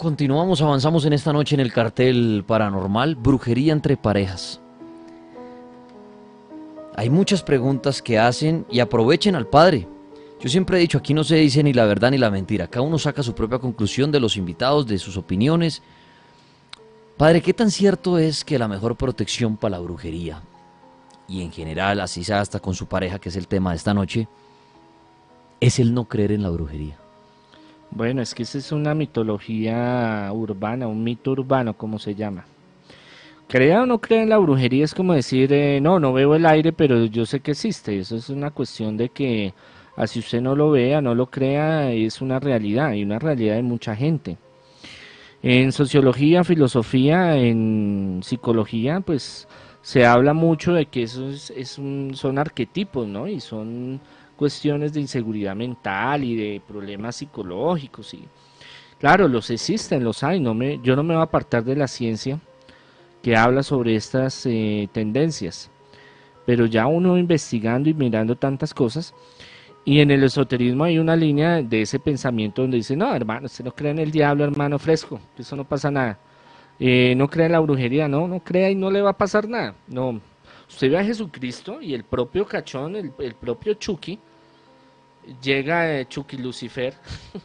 Continuamos, avanzamos en esta noche en el cartel paranormal, brujería entre parejas. Hay muchas preguntas que hacen y aprovechen al padre. Yo siempre he dicho, aquí no se dice ni la verdad ni la mentira, cada uno saca su propia conclusión de los invitados, de sus opiniones. Padre, ¿qué tan cierto es que la mejor protección para la brujería, y en general, así sea hasta con su pareja, que es el tema de esta noche, es el no creer en la brujería? Bueno, es que esa es una mitología urbana, un mito urbano, como se llama. Crea o no crea en la brujería es como decir, eh, no, no veo el aire, pero yo sé que existe. Eso es una cuestión de que, así usted no lo vea, no lo crea, es una realidad y una realidad de mucha gente. En sociología, filosofía, en psicología, pues se habla mucho de que eso es, es un- son arquetipos, ¿no? Y son cuestiones de inseguridad mental y de problemas psicológicos. Y claro, los existen, los hay. No me, yo no me voy a apartar de la ciencia que habla sobre estas eh, tendencias. Pero ya uno investigando y mirando tantas cosas, y en el esoterismo hay una línea de ese pensamiento donde dice, no, hermano, usted no cree en el diablo, hermano fresco, eso no pasa nada. Eh, no cree en la brujería, no, no crea y no le va a pasar nada. No, usted ve a Jesucristo y el propio cachón, el, el propio Chucky, llega eh, Chucky Lucifer,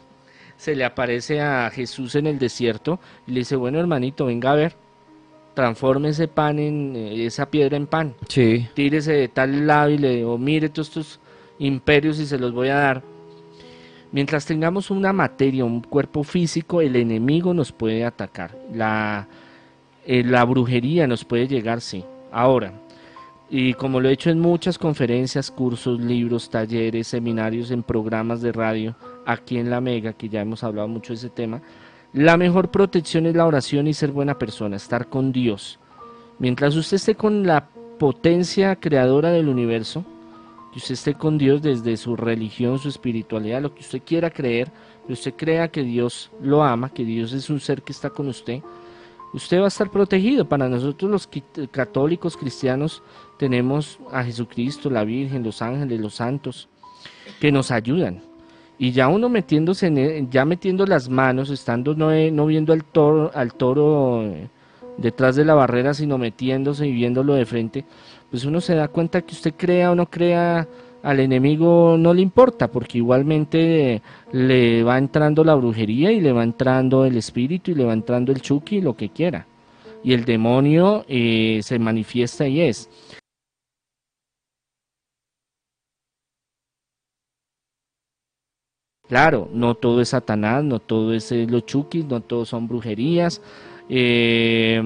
se le aparece a Jesús en el desierto y le dice, bueno hermanito, venga a ver, transforme ese pan en, eh, esa piedra en pan Sí. tírese de tal lado y le digo, mire todos estos imperios y se los voy a dar. Mientras tengamos una materia, un cuerpo físico, el enemigo nos puede atacar. La, eh, la brujería nos puede llegar, sí. Ahora, y como lo he hecho en muchas conferencias, cursos, libros, talleres, seminarios, en programas de radio, aquí en La Mega, que ya hemos hablado mucho de ese tema, la mejor protección es la oración y ser buena persona, estar con Dios. Mientras usted esté con la potencia creadora del universo, que usted esté con Dios desde su religión, su espiritualidad, lo que usted quiera creer, que usted crea que Dios lo ama, que Dios es un ser que está con usted, usted va a estar protegido. Para nosotros los católicos cristianos tenemos a Jesucristo, la Virgen, los ángeles, los santos, que nos ayudan. Y ya uno metiéndose en, e- ya metiendo las manos, estando no, eh, no viendo al toro, al toro eh, detrás de la barrera, sino metiéndose y viéndolo de frente, pues uno se da cuenta que usted crea o no crea al enemigo no le importa, porque igualmente le va entrando la brujería y le va entrando el espíritu y le va entrando el chuki, lo que quiera. Y el demonio eh, se manifiesta y es. Claro, no todo es Satanás, no todo es eh, los chukis, no todo son brujerías. Eh,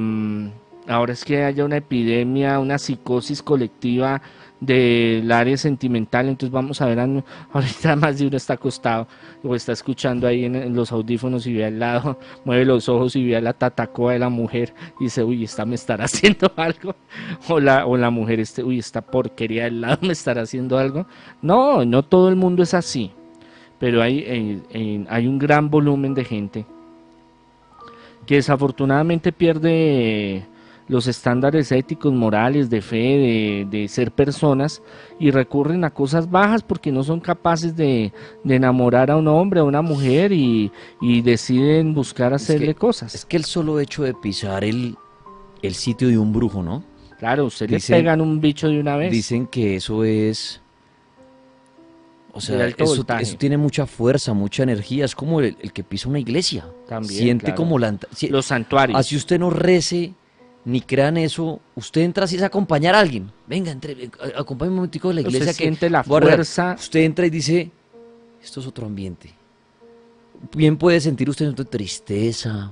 ahora es que haya una epidemia, una psicosis colectiva del área sentimental, entonces vamos a ver, ahorita más de uno está acostado o está escuchando ahí en, en los audífonos y ve al lado, mueve los ojos y ve a la tatacoa de la mujer y dice, uy, esta me estará haciendo algo, o la, o la mujer, este, uy, esta porquería del lado me estará haciendo algo. No, no todo el mundo es así pero hay, eh, hay un gran volumen de gente que desafortunadamente pierde los estándares éticos, morales, de fe, de, de ser personas y recurren a cosas bajas porque no son capaces de, de enamorar a un hombre, a una mujer y, y deciden buscar hacerle cosas. Es que el solo hecho de pisar el, el sitio de un brujo, ¿no? Claro, usted Dicen- le pegan un bicho de una vez. Dicen que eso es... O sea, eso, eso tiene mucha fuerza, mucha energía. Es como el, el que pisa una iglesia. También, Siente claro. como la... si- Los santuarios. Así usted no rece ni crean eso, usted entra así es a acompañar a alguien. Venga, entre, eh, acompáñame un momentico de la Usted iglesia. que siente la voy a regar". fuerza. Usted entra y dice, esto es otro ambiente. Bien puede sentir usted tristeza,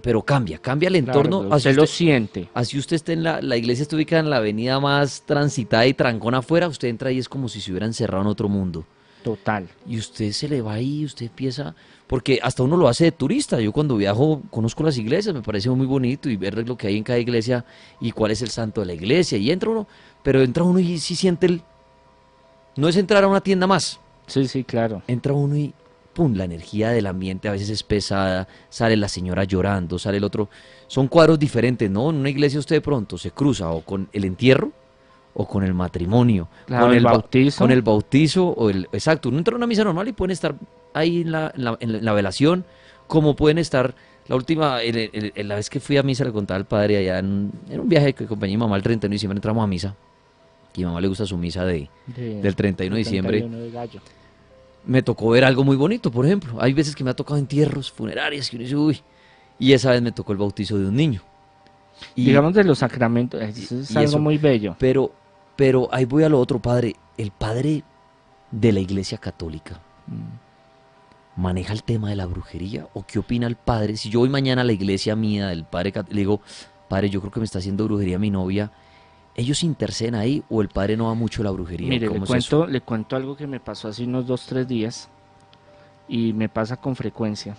pero cambia, cambia el entorno. así usted lo siente. Así usted esté en la, la iglesia, está ubicada en la avenida más transitada y trancona afuera, usted entra y es como si se hubiera encerrado en otro mundo. Total. Y usted se le va ahí, usted empieza, porque hasta uno lo hace de turista. Yo cuando viajo conozco las iglesias, me parece muy bonito y ver lo que hay en cada iglesia y cuál es el santo de la iglesia. Y entra uno, pero entra uno y sí siente el... No es entrar a una tienda más. Sí, sí, claro. Entra uno y pum, la energía del ambiente a veces es pesada, sale la señora llorando, sale el otro. Son cuadros diferentes, ¿no? En una iglesia usted de pronto se cruza o con el entierro o con el matrimonio, Claro, con el ba- bautizo. con el bautizo o el exacto, uno entra a una misa normal y pueden estar ahí en la, en la, en velación, como pueden estar la última, el- el- el- la vez que fui a misa le contaba al padre allá en, en un viaje que acompañé a mi mamá el 31 de diciembre entramos a misa. Y a mi mamá le gusta su misa de, De- del 31 de diciembre. 31 de gallo. Me tocó ver algo muy bonito, por ejemplo. Hay veces que me ha tocado entierros, funerarias, que uno dice, uy. Y esa vez me tocó el bautizo de un niño. Y- Digamos de los sacramentos, eso es y algo eso- muy bello. Pero, pero ahí voy a lo otro, padre. El padre de la iglesia católica maneja el tema de la brujería o qué opina el padre. Si yo voy mañana a la iglesia mía del padre le digo, padre, yo creo que me está haciendo brujería mi novia. ¿Ellos interceden ahí o el padre no va mucho a la brujería? Mire, le cuento, le cuento algo que me pasó hace unos dos, tres días y me pasa con frecuencia.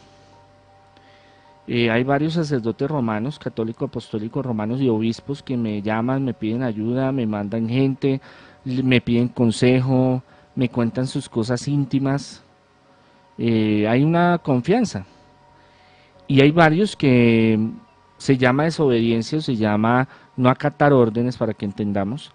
Eh, hay varios sacerdotes romanos, católicos, apostólicos romanos y obispos que me llaman, me piden ayuda, me mandan gente, me piden consejo, me cuentan sus cosas íntimas. Eh, hay una confianza. Y hay varios que se llama desobediencia o se llama no acatar órdenes para que entendamos.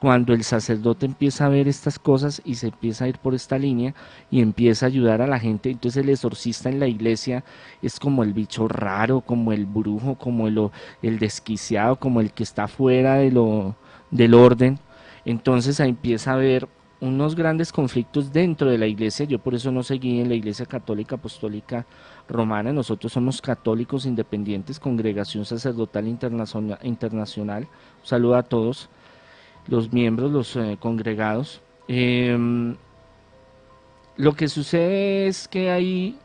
Cuando el sacerdote empieza a ver estas cosas y se empieza a ir por esta línea y empieza a ayudar a la gente, entonces el exorcista en la iglesia es como el bicho raro, como el brujo, como el, el desquiciado, como el que está fuera de lo, del orden. Entonces ahí empieza a haber unos grandes conflictos dentro de la iglesia. Yo por eso no seguí en la iglesia católica apostólica romana. Nosotros somos católicos independientes, congregación sacerdotal internacional. saludo a todos los miembros, los eh, congregados. Em, lo que sucede es que hay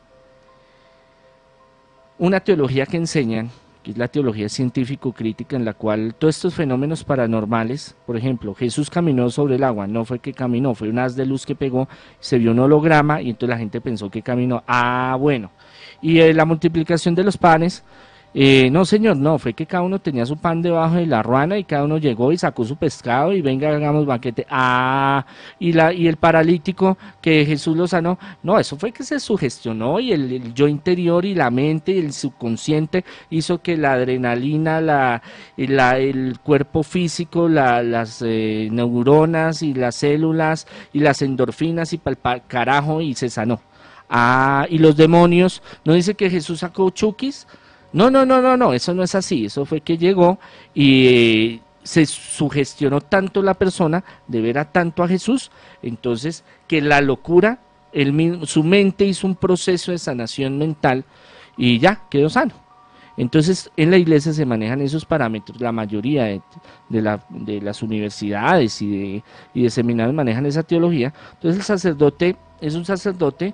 una teología que enseñan, que es la teología científico-crítica, en la cual todos estos fenómenos paranormales, por ejemplo, Jesús caminó sobre el agua, no fue que caminó, fue un haz de luz que pegó, se vio un holograma y entonces la gente pensó que caminó. Ah, bueno. Y eh, la multiplicación de los panes, eh, no señor, no, fue que cada uno tenía su pan debajo de la ruana y cada uno llegó y sacó su pescado y venga, hagamos banquete. Ah, y, la, y el paralítico que Jesús lo sanó, no, eso fue que se sugestionó y el, yo interior y la mente y el subconsciente hizo que la adrenalina, la, la- el cuerpo físico, la- las eh, neuronas y las células y las endorfinas y pal pa- carajo y se sanó. Ah, y los demonios, ¿no dice que Jesús sacó chukis? No, no, no, no, no, eso no es así. Eso fue que llegó y se sugestionó tanto la persona de ver a tanto a Jesús, entonces que la locura, él mismo- su mente hizo un proceso de sanación mental y ya quedó sano. Entonces, en la iglesia se manejan esos parámetros, la mayoría de, de las universidades y de, y de seminarios manejan esa teología. Entonces, el sacerdote es un sacerdote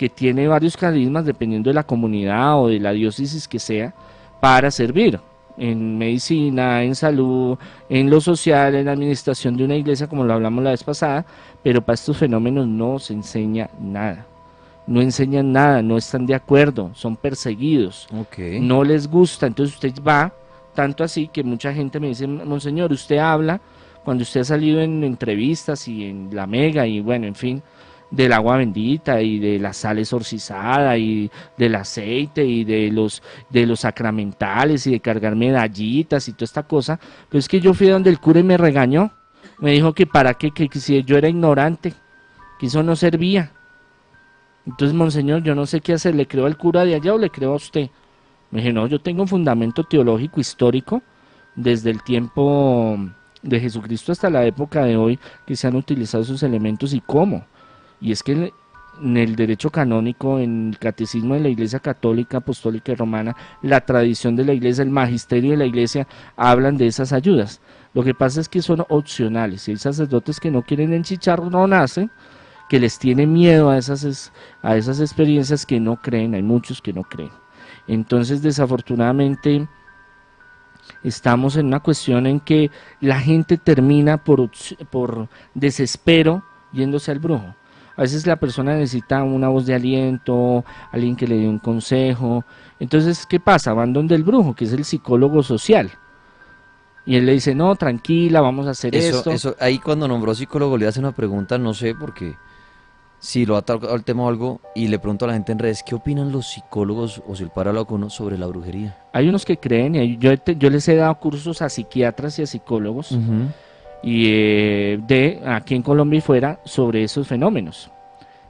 que tiene varios carismas dependiendo de la comunidad o de la diócesis que sea para servir en medicina, en salud, en lo social, en la administración de una iglesia, como lo hablamos la vez pasada, pero para estos fenómenos no se enseña nada. No enseñan nada, no están de acuerdo, son perseguidos, no les gusta. Entonces usted va, tanto así que mucha gente me dice, Monseñor, usted habla cuando usted ha salido en entrevistas y en la mega y bueno, en fin, del agua bendita y de la sal exorcizada y del aceite y de los de los sacramentales y de cargar medallitas y toda esta cosa, pero es que yo fui donde el cura y me regañó, me dijo que para qué, que, que si yo era ignorante, que eso no servía. Entonces, monseñor, yo no sé qué hacer, ¿le creo al cura de allá o le creo a usted? Me dije, no, yo tengo un fundamento teológico histórico desde el tiempo de Jesucristo hasta la época de hoy que se han utilizado esos elementos y cómo. Y es que en- el derecho canónico, en el catecismo de la Iglesia Católica, Apostólica y Romana, la tradición de la Iglesia, el magisterio de la Iglesia, hablan de esas ayudas. Lo que pasa es que son opcionales. Hay sacerdotes que no quieren enchichar, no nacen, que les tiene miedo a esas, es- a esas experiencias que no creen. Hay muchos que no creen. Entonces, desafortunadamente, estamos en una cuestión en que la gente termina por, por desespero yéndose al brujo. A veces la persona necesita una voz de aliento, alguien que le dé un consejo. Entonces, ¿qué pasa? Van donde el brujo, que es el psicólogo social. Y él le dice, no, tranquila, vamos a hacer Eso, esto. eso, ahí cuando nombró psicólogo le hace una pregunta, no sé, porque si lo ha tocado el tema o algo, y le pregunto a la gente en redes, ¿qué opinan los psicólogos o si el padre con uno sobre la brujería? Hay unos que creen, yo, yo les he dado cursos a psiquiatras y a psicólogos y eh, de aquí en Colombia y fuera sobre esos fenómenos.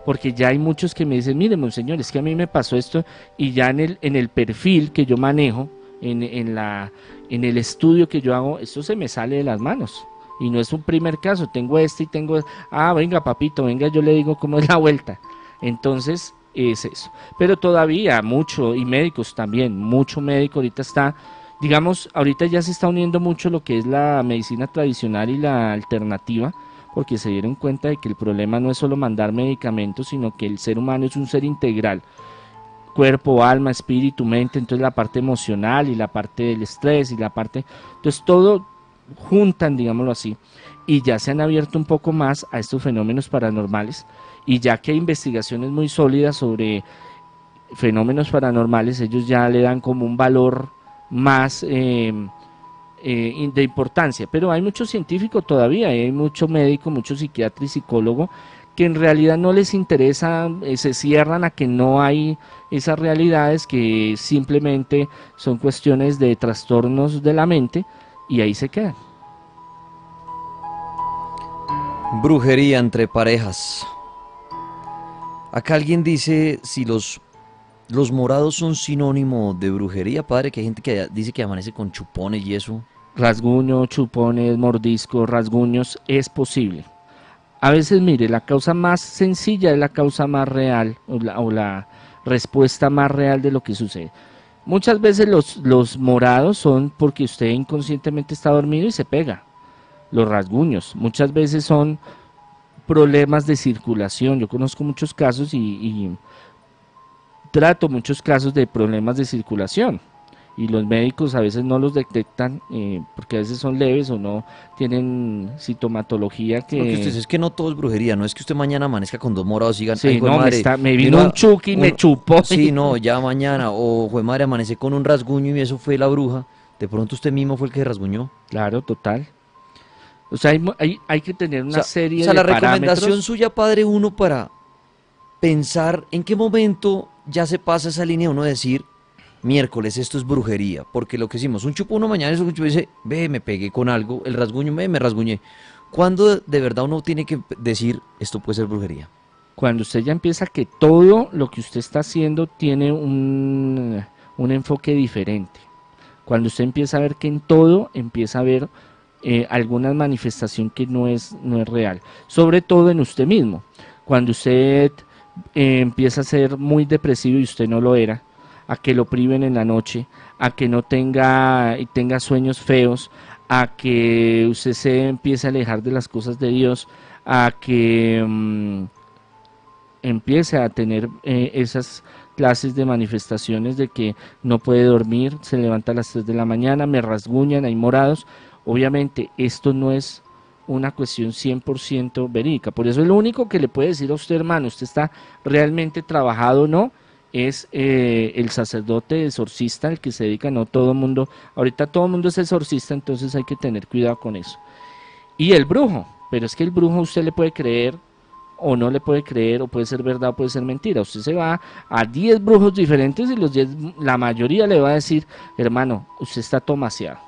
Porque ya hay muchos que me dicen, mire, monseñor, es que a mí me pasó esto y ya en el, en el perfil que yo manejo, en, en, la, en el estudio que yo hago, esto se me sale de las manos. Y no es un primer caso, tengo este y tengo... Ah, venga, papito, venga, yo le digo cómo es la vuelta. Entonces, es eso. Pero todavía mucho, y médicos también, mucho médico ahorita está, digamos, ahorita ya se está uniendo mucho lo que es la medicina tradicional y la alternativa, porque se dieron cuenta de que el problema no es solo mandar medicamentos, sino que el ser humano es un ser integral. Cuerpo, alma, espíritu, mente, entonces la parte emocional y la parte del estrés y la parte... Entonces todo juntan, digámoslo así, y ya se han abierto un poco más a estos fenómenos paranormales y ya que hay investigaciones muy sólidas sobre fenómenos paranormales, ellos ya le dan como un valor más eh, eh, de importancia. Pero hay muchos científicos todavía, hay mucho médico, mucho psiquiatra y psicólogo que en realidad no les interesa, eh, se cierran a que no hay esas realidades que simplemente son cuestiones de trastornos de la mente y ahí se quedan. Brujería entre parejas. Acá alguien dice si los, los morados son sinónimo de brujería, padre, que hay gente que dice que amanece con chupones y eso. Rasguño, chupones, mordiscos, rasguños, es posible. A veces, mire, la causa más sencilla es la causa más real o la, respuesta más real de lo que sucede. Muchas veces los, los morados son porque usted inconscientemente está dormido y se pega. Los rasguños. Muchas veces son problemas de circulación. Yo conozco muchos casos y trato muchos casos de problemas de circulación y los médicos a veces no los detectan eh, porque a veces son leves o no tienen sintomatología que... Usted dice, es que no todo es brujería, no es que usted mañana amanezca con dos morados y digan, Sí, "Ay, jue no, me madre, está- me vino mira, un chuki y me chupó". Sí, no, ya mañana, o jue madre, amanece con un rasguño y eso fue la bruja, de pronto usted mismo fue el que rasguñó. Claro, total. O sea, hay, hay, hay que tener una O sea, serie o sea, de la recomendación parámetros. suya, padre, uno para pensar en qué momento ya se pasa esa línea, uno decir, miércoles, esto es brujería, porque lo que hicimos, un chupo uno mañana, eso un chupo dice, ve, me pegué con algo, el rasguño, ve, me rasguñé. ¿Cuándo de verdad uno tiene que decir, esto puede ser brujería? Cuando usted ya empieza que todo lo que usted está haciendo tiene un, un enfoque diferente. Cuando usted empieza a ver que en todo empieza a ver eh, alguna manifestación que no es, no es real. Sobre todo en usted mismo. Cuando usted eh, empieza a ser muy depresivo y usted no lo era, a que lo priven en la noche, a que no tenga y tenga sueños feos, a que usted se empiece a alejar de las cosas de Dios, a que mm, empiece a tener eh, esas clases de manifestaciones de que no puede dormir, se levanta a las 3 de la mañana, me rasguñan, hay morados. Obviamente esto no es una cuestión 100% verídica. Por eso lo único que le puede decir a usted, hermano, usted está realmente trabajado o no, es eh, el sacerdote exorcista, el que se dedica, no todo el mundo, ahorita todo el mundo es exorcista, entonces hay que tener cuidado con eso. Y el brujo, pero es que el brujo usted le puede creer o no le puede creer, o puede ser verdad o puede ser mentira. Usted se va a 10 brujos diferentes y los 10, la mayoría le va a decir, hermano, usted está tomaseado.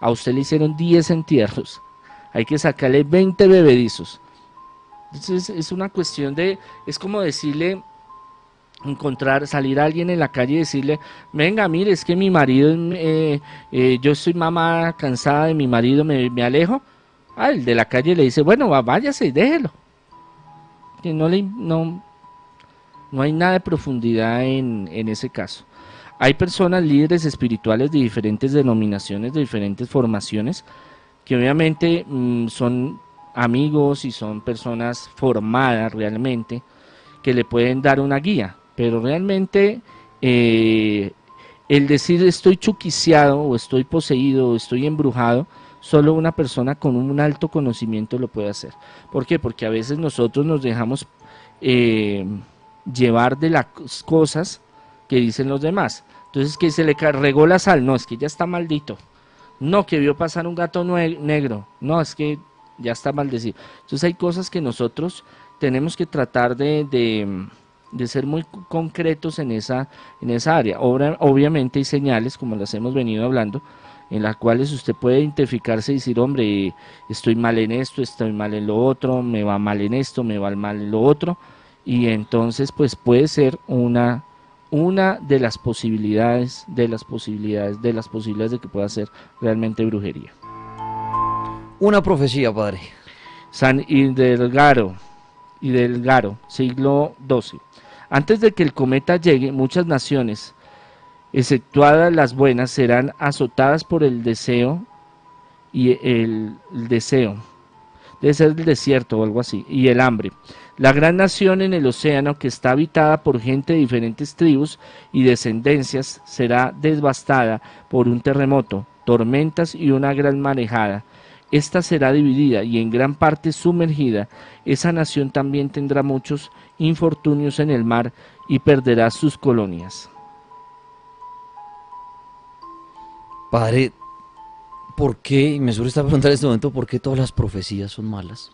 A usted le hicieron 10 entierros. Hay que sacarle 20 bebedizos. Entonces es una cuestión de, es como decirle, encontrar, salir a alguien en la calle y decirle, venga, mire, es que mi marido, eh, eh, yo estoy mamá cansada de mi marido, me, alejo. Ah, el de la calle le dice, bueno, váyase y déjelo. Que no, le, no, no hay nada de profundidad en, en ese caso. Hay personas líderes espirituales de diferentes denominaciones, de diferentes formaciones, que obviamente mm, son amigos y son personas formadas realmente, que le pueden dar una guía, pero realmente eh, el decir estoy chuquiciado o estoy poseído o estoy embrujado, solo una persona con un alto conocimiento lo puede hacer. ¿Por qué? Porque a veces nosotros nos dejamos eh, llevar de las cosas que dicen los demás. Entonces que se le regó la sal, no, es que ya está maldito. No, que vio pasar un gato negro, no, es que ya está maldecido. Entonces hay cosas que nosotros tenemos que tratar de, de, ser muy concretos en esa, en esa área. Obviamente hay señales, como las hemos venido hablando, en las cuales usted puede identificarse y decir, hombre, estoy mal en esto, estoy mal en lo otro, me va mal en esto, me va mal en lo otro, y entonces pues puede ser una, una de las posibilidades, de las posibilidades, de las posibilidades de que pueda ser realmente brujería. Una profecía, padre. San Hildegardo, Hildegardo, siglo XII. Antes de que el cometa llegue, muchas naciones, exceptuadas las buenas, serán azotadas por el deseo y el, el deseo. Debe ser el desierto o algo así, y el hambre. La gran nación en el océano que está habitada por gente de diferentes tribus y descendencias será devastada por un terremoto, tormentas y una gran marejada. esta será dividida y en gran parte sumergida, esa nación también tendrá muchos infortunios en el mar y perderá sus colonias. Padre, ¿por qué, y me suele estar preguntando en este momento, por qué todas las profecías son malas?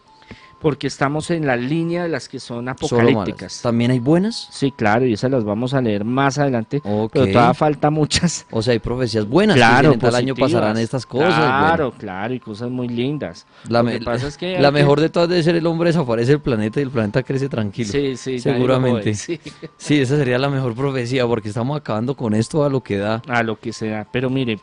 Porque estamos en la línea de las que son apocalípticas. ¿También hay buenas? Sí, claro, y esas las vamos a leer más adelante, Ok. pero todavía falta muchas. O sea, hay profecías buenas. que Claro, en tal año pasarán estas cosas. Claro, bueno. claro, y cosas muy lindas. La, Lo me- que pasa es que la que- mejor de todas debe ser el hombre desaparece del planeta y el planeta crece tranquilo. Sí, sí, seguramente. sí. Sí, esa sería la mejor profecía porque estamos acabando con esto a lo que da. a lo que sea. Pero mire,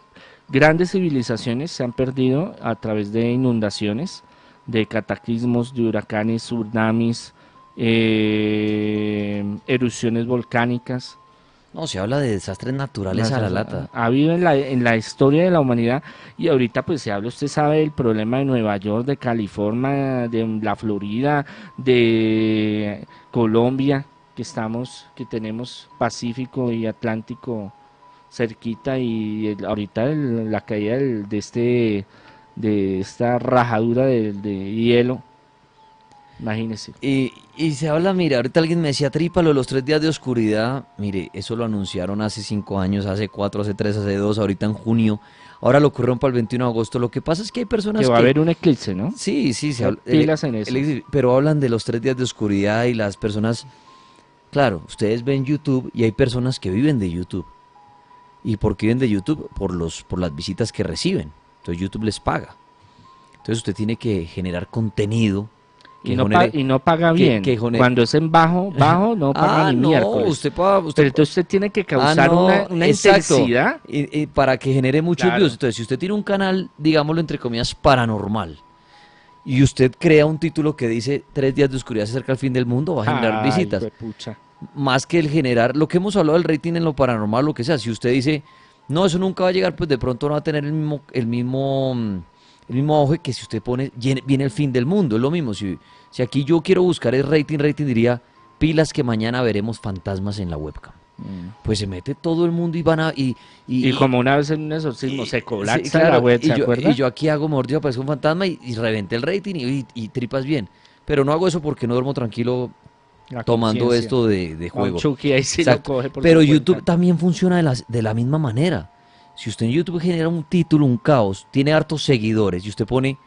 grandes civilizaciones se han perdido a través de inundaciones, de cataclismos, de huracanes, tsunamis, eh, erupciones volcánicas. No, se habla de desastres naturales a la lata. Ha habido en la, en la historia de la humanidad y ahorita pues se habla, usted sabe, del problema de Nueva York, de California, de la Florida, de Colombia, que estamos, que tenemos Pacífico y Atlántico cerquita y el- ahorita el- la caída del- de este de esta rajadura de, de hielo imagínese Y, y se habla, mire, ahorita alguien me decía, trípalo, los tres días de oscuridad. Mire, eso lo anunciaron hace cinco años, hace cuatro, hace tres, hace dos, ahorita en junio. Ahora lo ocurrieron para el 21 de agosto. Lo que pasa es que hay personas que va a haber un eclipse no Sí, sí, se habla- pilas en eso. el- pero hablan de los tres días de oscuridad y las personas, claro, ustedes ven YouTube y hay personas que viven de YouTube. ¿Y por qué viven de YouTube? Por, los, por las visitas que reciben. Entonces YouTube les paga. Entonces usted tiene que generar contenido. que y no, genere- y no paga que- bien que cuando es en bajo bajo no paga Ah, ni no, miércoles usted paga- usted pero entonces usted tiene que Ah, causar no, una, intensidad Y, y para que genere muchos Claro. views. Entonces, si usted tiene un canal, digámoslo entre comillas, paranormal, y usted crea un título que dice tres días de oscuridad se acerca al fin del mundo, va a generar Ay, visitas. Más que el generar, lo que hemos hablado del rating en lo paranormal, lo que sea. Si usted dice, no, eso nunca va a llegar, pues de pronto no va a tener el mismo, el mismo, mm, el mismo auge que si usted pone, viene, el fin del mundo. Es lo mismo. Si, si aquí yo quiero buscar el rating, rating diría, pilas que mañana veremos fantasmas en la webcam. Pues se mete todo el mundo y van a... Y, y, como una vez en un exorcismo se colapsa Sí, claro, la web y ¿se yo, y yo aquí hago, mejor dicho, aparece un fantasma y, y reventé el rating y tripas bien. Pero no hago eso porque no duermo tranquilo La tomando esto de, de juego. Chucky ahí sí lo Exacto. coge por Pero YouTube cuenta. también funciona de, las- de la misma manera. Si usted en YouTube genera un título, un caos, tiene hartos seguidores y usted pone,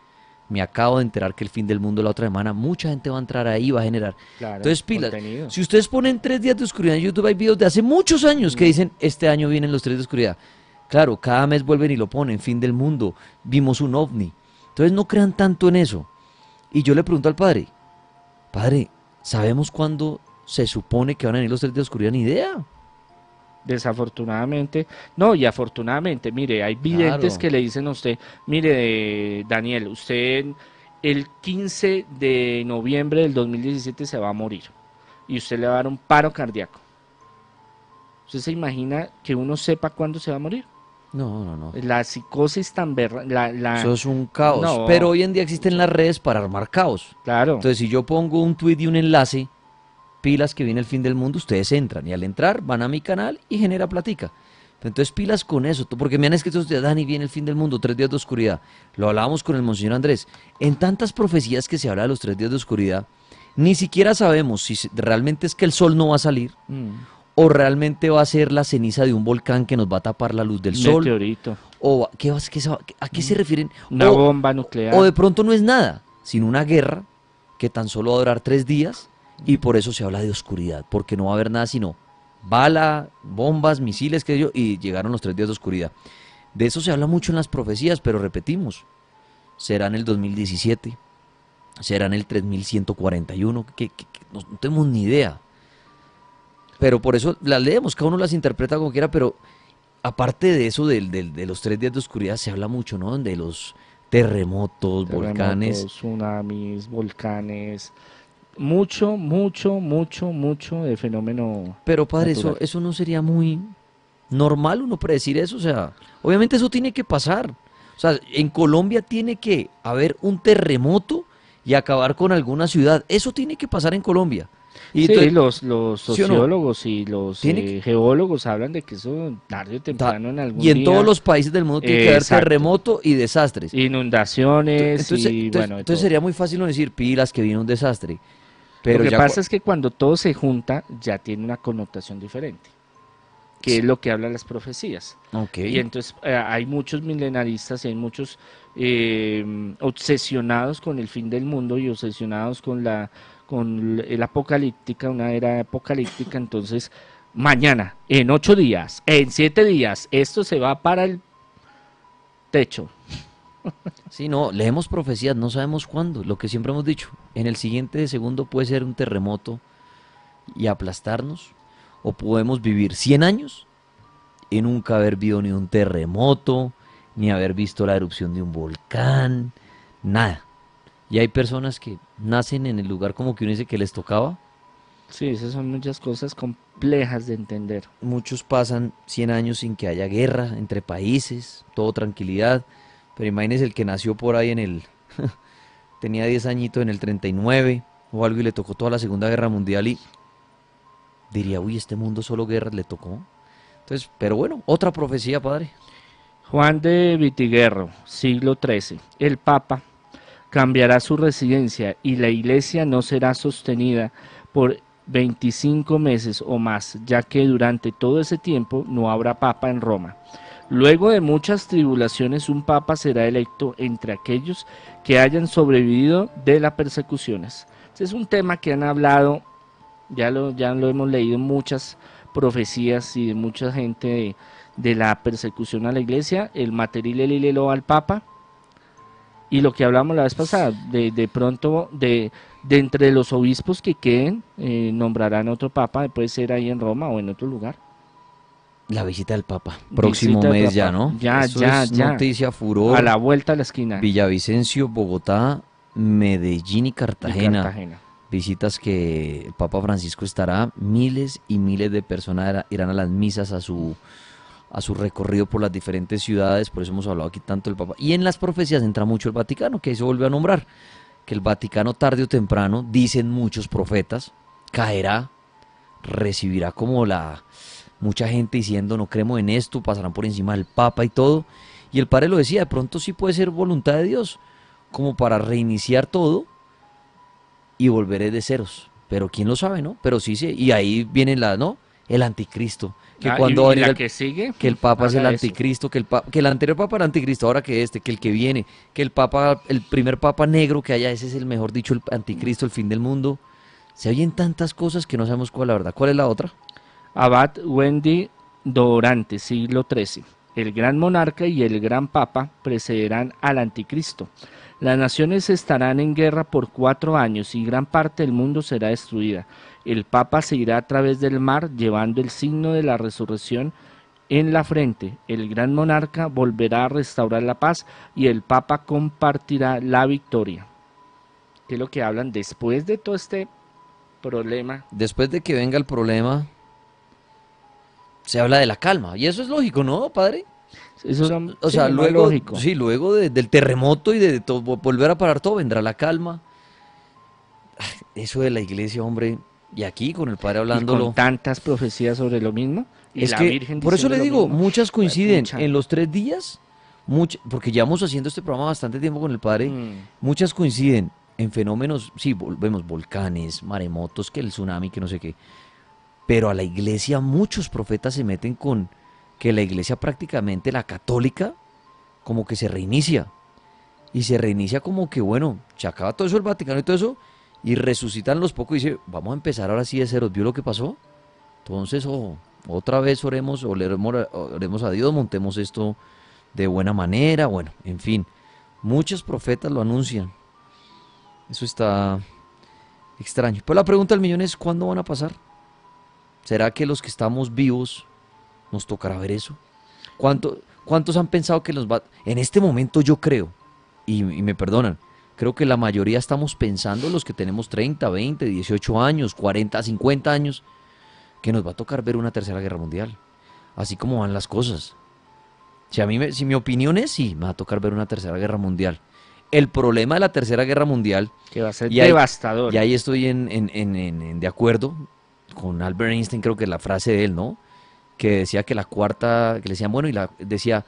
me acabo de enterar que el fin del mundo la otra semana, mucha gente va a entrar ahí y va a generar. Claro, Entonces, pilas. contenido. Si ustedes ponen tres días de oscuridad en YouTube, hay videos de hace muchos años que dicen, este año vienen los tres de oscuridad. Claro, cada mes vuelven y lo ponen, fin del mundo, vimos un ovni. Entonces no crean tanto en eso. Y yo le pregunto al padre, padre, ¿sabemos cuándo se supone que van a venir los tres de oscuridad? Ni idea. Desafortunadamente, no, y afortunadamente, mire, hay videntes Claro. que le dicen a usted, mire, Daniel, usted el 15 de noviembre del 2017 se va a morir y usted le va a dar un paro cardíaco. ¿Usted se imagina que uno sepa cuándo se va a morir? No, no, no. La psicosis tan berra... La, la- Eso es un caos. No. Pero hoy en día existen las redes para armar caos. Claro. Entonces, si yo pongo un tweet y un enlace, pilas que viene el fin del mundo, ustedes entran. Y al entrar van a mi canal y genera platica. Entonces, pilas con eso. Porque me han escrito ustedes, Dani, viene el fin del mundo, tres días de oscuridad. Lo hablábamos con el Monseñor Andrés. En tantas profecías que se habla de los tres días de oscuridad, ni siquiera sabemos si realmente es que el sol no va a salir Mm. O realmente va a ser la ceniza de un volcán que nos va a tapar la luz del sol. Meteorito. O a- ¿qué, qué ¿A qué se refieren? Una O- bomba nuclear. o de pronto no es nada, sino una guerra que tan solo va a durar tres días y por eso se habla de oscuridad, porque no va a haber nada sino bala, bombas, misiles, que yo, y llegaron los tres días de oscuridad. De eso se habla mucho en las profecías, pero repetimos, será en el 2017, será en el 3141, que, que- que no, no tenemos ni idea. Pero por eso las leemos, cada uno las interpreta como quiera, pero aparte de eso, del, del- de los tres días de oscuridad, se habla mucho, ¿no? De los terremotos, volcanes. Terremotos, tsunamis, volcanes. Mucho, mucho, mucho, mucho de fenómeno. Pero padre, eso, eso no sería muy normal uno predecir eso. O sea, obviamente eso tiene que pasar. O sea, en Colombia tiene que haber un terremoto y acabar con alguna ciudad. Eso tiene que pasar en Colombia. Y sí, los, sociólogos y los eh, geólogos hablan de que eso tarde o temprano en algún Y en día- todos los países del mundo tiene que haber terremoto y desastres. Inundaciones Entonces, y entonces- bueno, entonces sería muy fácil no decir pilas que viene un desastre. Pero lo que pasa es que cuando todo se junta ya tiene una connotación diferente, que es lo que hablan las profecías. Y entonces eh, hay muchos milenaristas y hay muchos eh, obsesionados con el fin del mundo y obsesionados con la con el apocalíptica, una era apocalíptica. Entonces, mañana, en ocho días, en siete días, esto se va para el techo. Sí, no, leemos profecías, no sabemos cuándo, lo que siempre hemos dicho. En el siguiente segundo puede ser un terremoto y aplastarnos, o podemos vivir 100 años y nunca haber visto ni un terremoto, ni haber visto la erupción de un volcán, nada. Y hay personas que nacen en el lugar como que uno dice que les tocaba. Sí, esas son muchas cosas complejas de entender. Muchos pasan 100 años sin que haya guerra entre países, todo tranquilidad. Pero imagínese el que nació por ahí en el... tenía 10 añitos en el 39 o algo y le tocó toda la Segunda Guerra Mundial y diría, uy, este mundo solo guerras le tocó. Entonces, pero bueno, otra profecía, padre. Juan de Vitiguerro, siglo XIII. El Papa cambiará su residencia y la iglesia no será sostenida por 25 meses o más, ya que durante todo ese tiempo no habrá Papa en Roma. Luego de muchas tribulaciones, un Papa será electo entre aquellos que hayan sobrevivido de las persecuciones. Este es un tema que han hablado, ya lo, ya lo hemos leído en muchas profecías y de mucha gente de, la persecución a la iglesia, el material el al Papa, y lo que hablamos la vez pasada, de, de pronto, de, de entre los obispos que queden, eh, nombrarán otro Papa, puede ser ahí en Roma o en otro lugar. La visita del Papa. Próximo Visita mes ya. ¿no? Ya, Eso ya, es ya. noticia, furor. A la vuelta de la esquina. Villavicencio, Bogotá, Medellín y Y Cartagena. Cartagena. Visitas que el Papa Francisco estará, miles y miles de personas irán a las misas a su a su recorrido por las diferentes ciudades, por eso hemos hablado aquí tanto del Papa. Y en las profecías entra mucho el Vaticano, que ahí se vuelve a nombrar, que el Vaticano tarde o temprano, dicen muchos profetas, caerá, recibirá como la mucha gente diciendo no creemos en esto, pasarán por encima del Papa y todo. Y el padre lo decía, de pronto sí puede ser voluntad de Dios, como para reiniciar todo y volveré de ceros. Pero quién lo sabe, ¿no? Pero sí, sí. Y ahí viene la, ¿no? El anticristo. Que Ah, cuando y- la el- que sigue, que el papa es el anticristo, que el, pa- que el anterior papa era anticristo, ahora que este, que el que viene, que el papa, el primer papa negro que haya, ese es el mejor dicho, el anticristo, el fin del mundo. Se oyen tantas cosas que no sabemos cuál es la verdad. ¿Cuál es la otra? Abad Wendy Dorante, siglo XIII. El gran monarca y el gran papa precederán al anticristo. Las naciones estarán en guerra por cuatro años y gran parte del mundo será destruida. El papa se irá a través del mar llevando el signo de la resurrección en la frente. El gran monarca volverá a restaurar la paz y el papa compartirá la victoria. ¿Qué es lo que hablan después de todo este problema? Después de que venga el problema, se habla de la calma. Y eso es lógico, ¿no, padre? Eso es- o sí, sea, más luego, lógico. sí, luego de- del terremoto y de to- volver a parar todo, vendrá la calma. Eso de la iglesia, hombre, y aquí con el padre y hablándolo. con tantas profecías sobre lo mismo. Y es la que, Virgen por eso le digo, mismo. muchas coinciden pucha. en los tres días, much- porque llevamos haciendo este programa bastante tiempo con el padre, Mm. muchas coinciden en fenómenos, sí, vemos volcanes, maremotos, que el tsunami, que no sé qué, pero a la iglesia muchos profetas se meten con que la iglesia prácticamente, la católica, como que se reinicia, y se reinicia como que, bueno, se acaba todo eso el Vaticano y todo eso, y resucitan los pocos y dice, vamos a empezar ahora sí de ceros, ¿vio lo que pasó? Entonces, otra vez oremos, oremos, a- Dios, montemos esto de buena manera, bueno, en fin, muchos profetas lo anuncian. Eso está extraño. Pero la pregunta del millón es, ¿cuándo van a pasar? ¿Será que los que estamos vivos nos tocará ver eso? ¿Cuánto- ¿Cuántos han pensado que nos va... En este momento yo creo, y me perdonan, creo que la mayoría estamos pensando, los que tenemos 30, 20, 18 años, 40, 50 años, que nos va a tocar ver una tercera guerra mundial. Así como van las cosas. Si, a mí me- si mi opinión es sí, me va a tocar ver una tercera guerra mundial. el problema de la Tercera Guerra Mundial, Que va a ser y ahí- devastador. y ahí estoy en, en- en- en- en- de acuerdo con Albert Einstein, creo que la frase de él, ¿no? Que decía que la cuarta, que le decían, bueno, y la decía,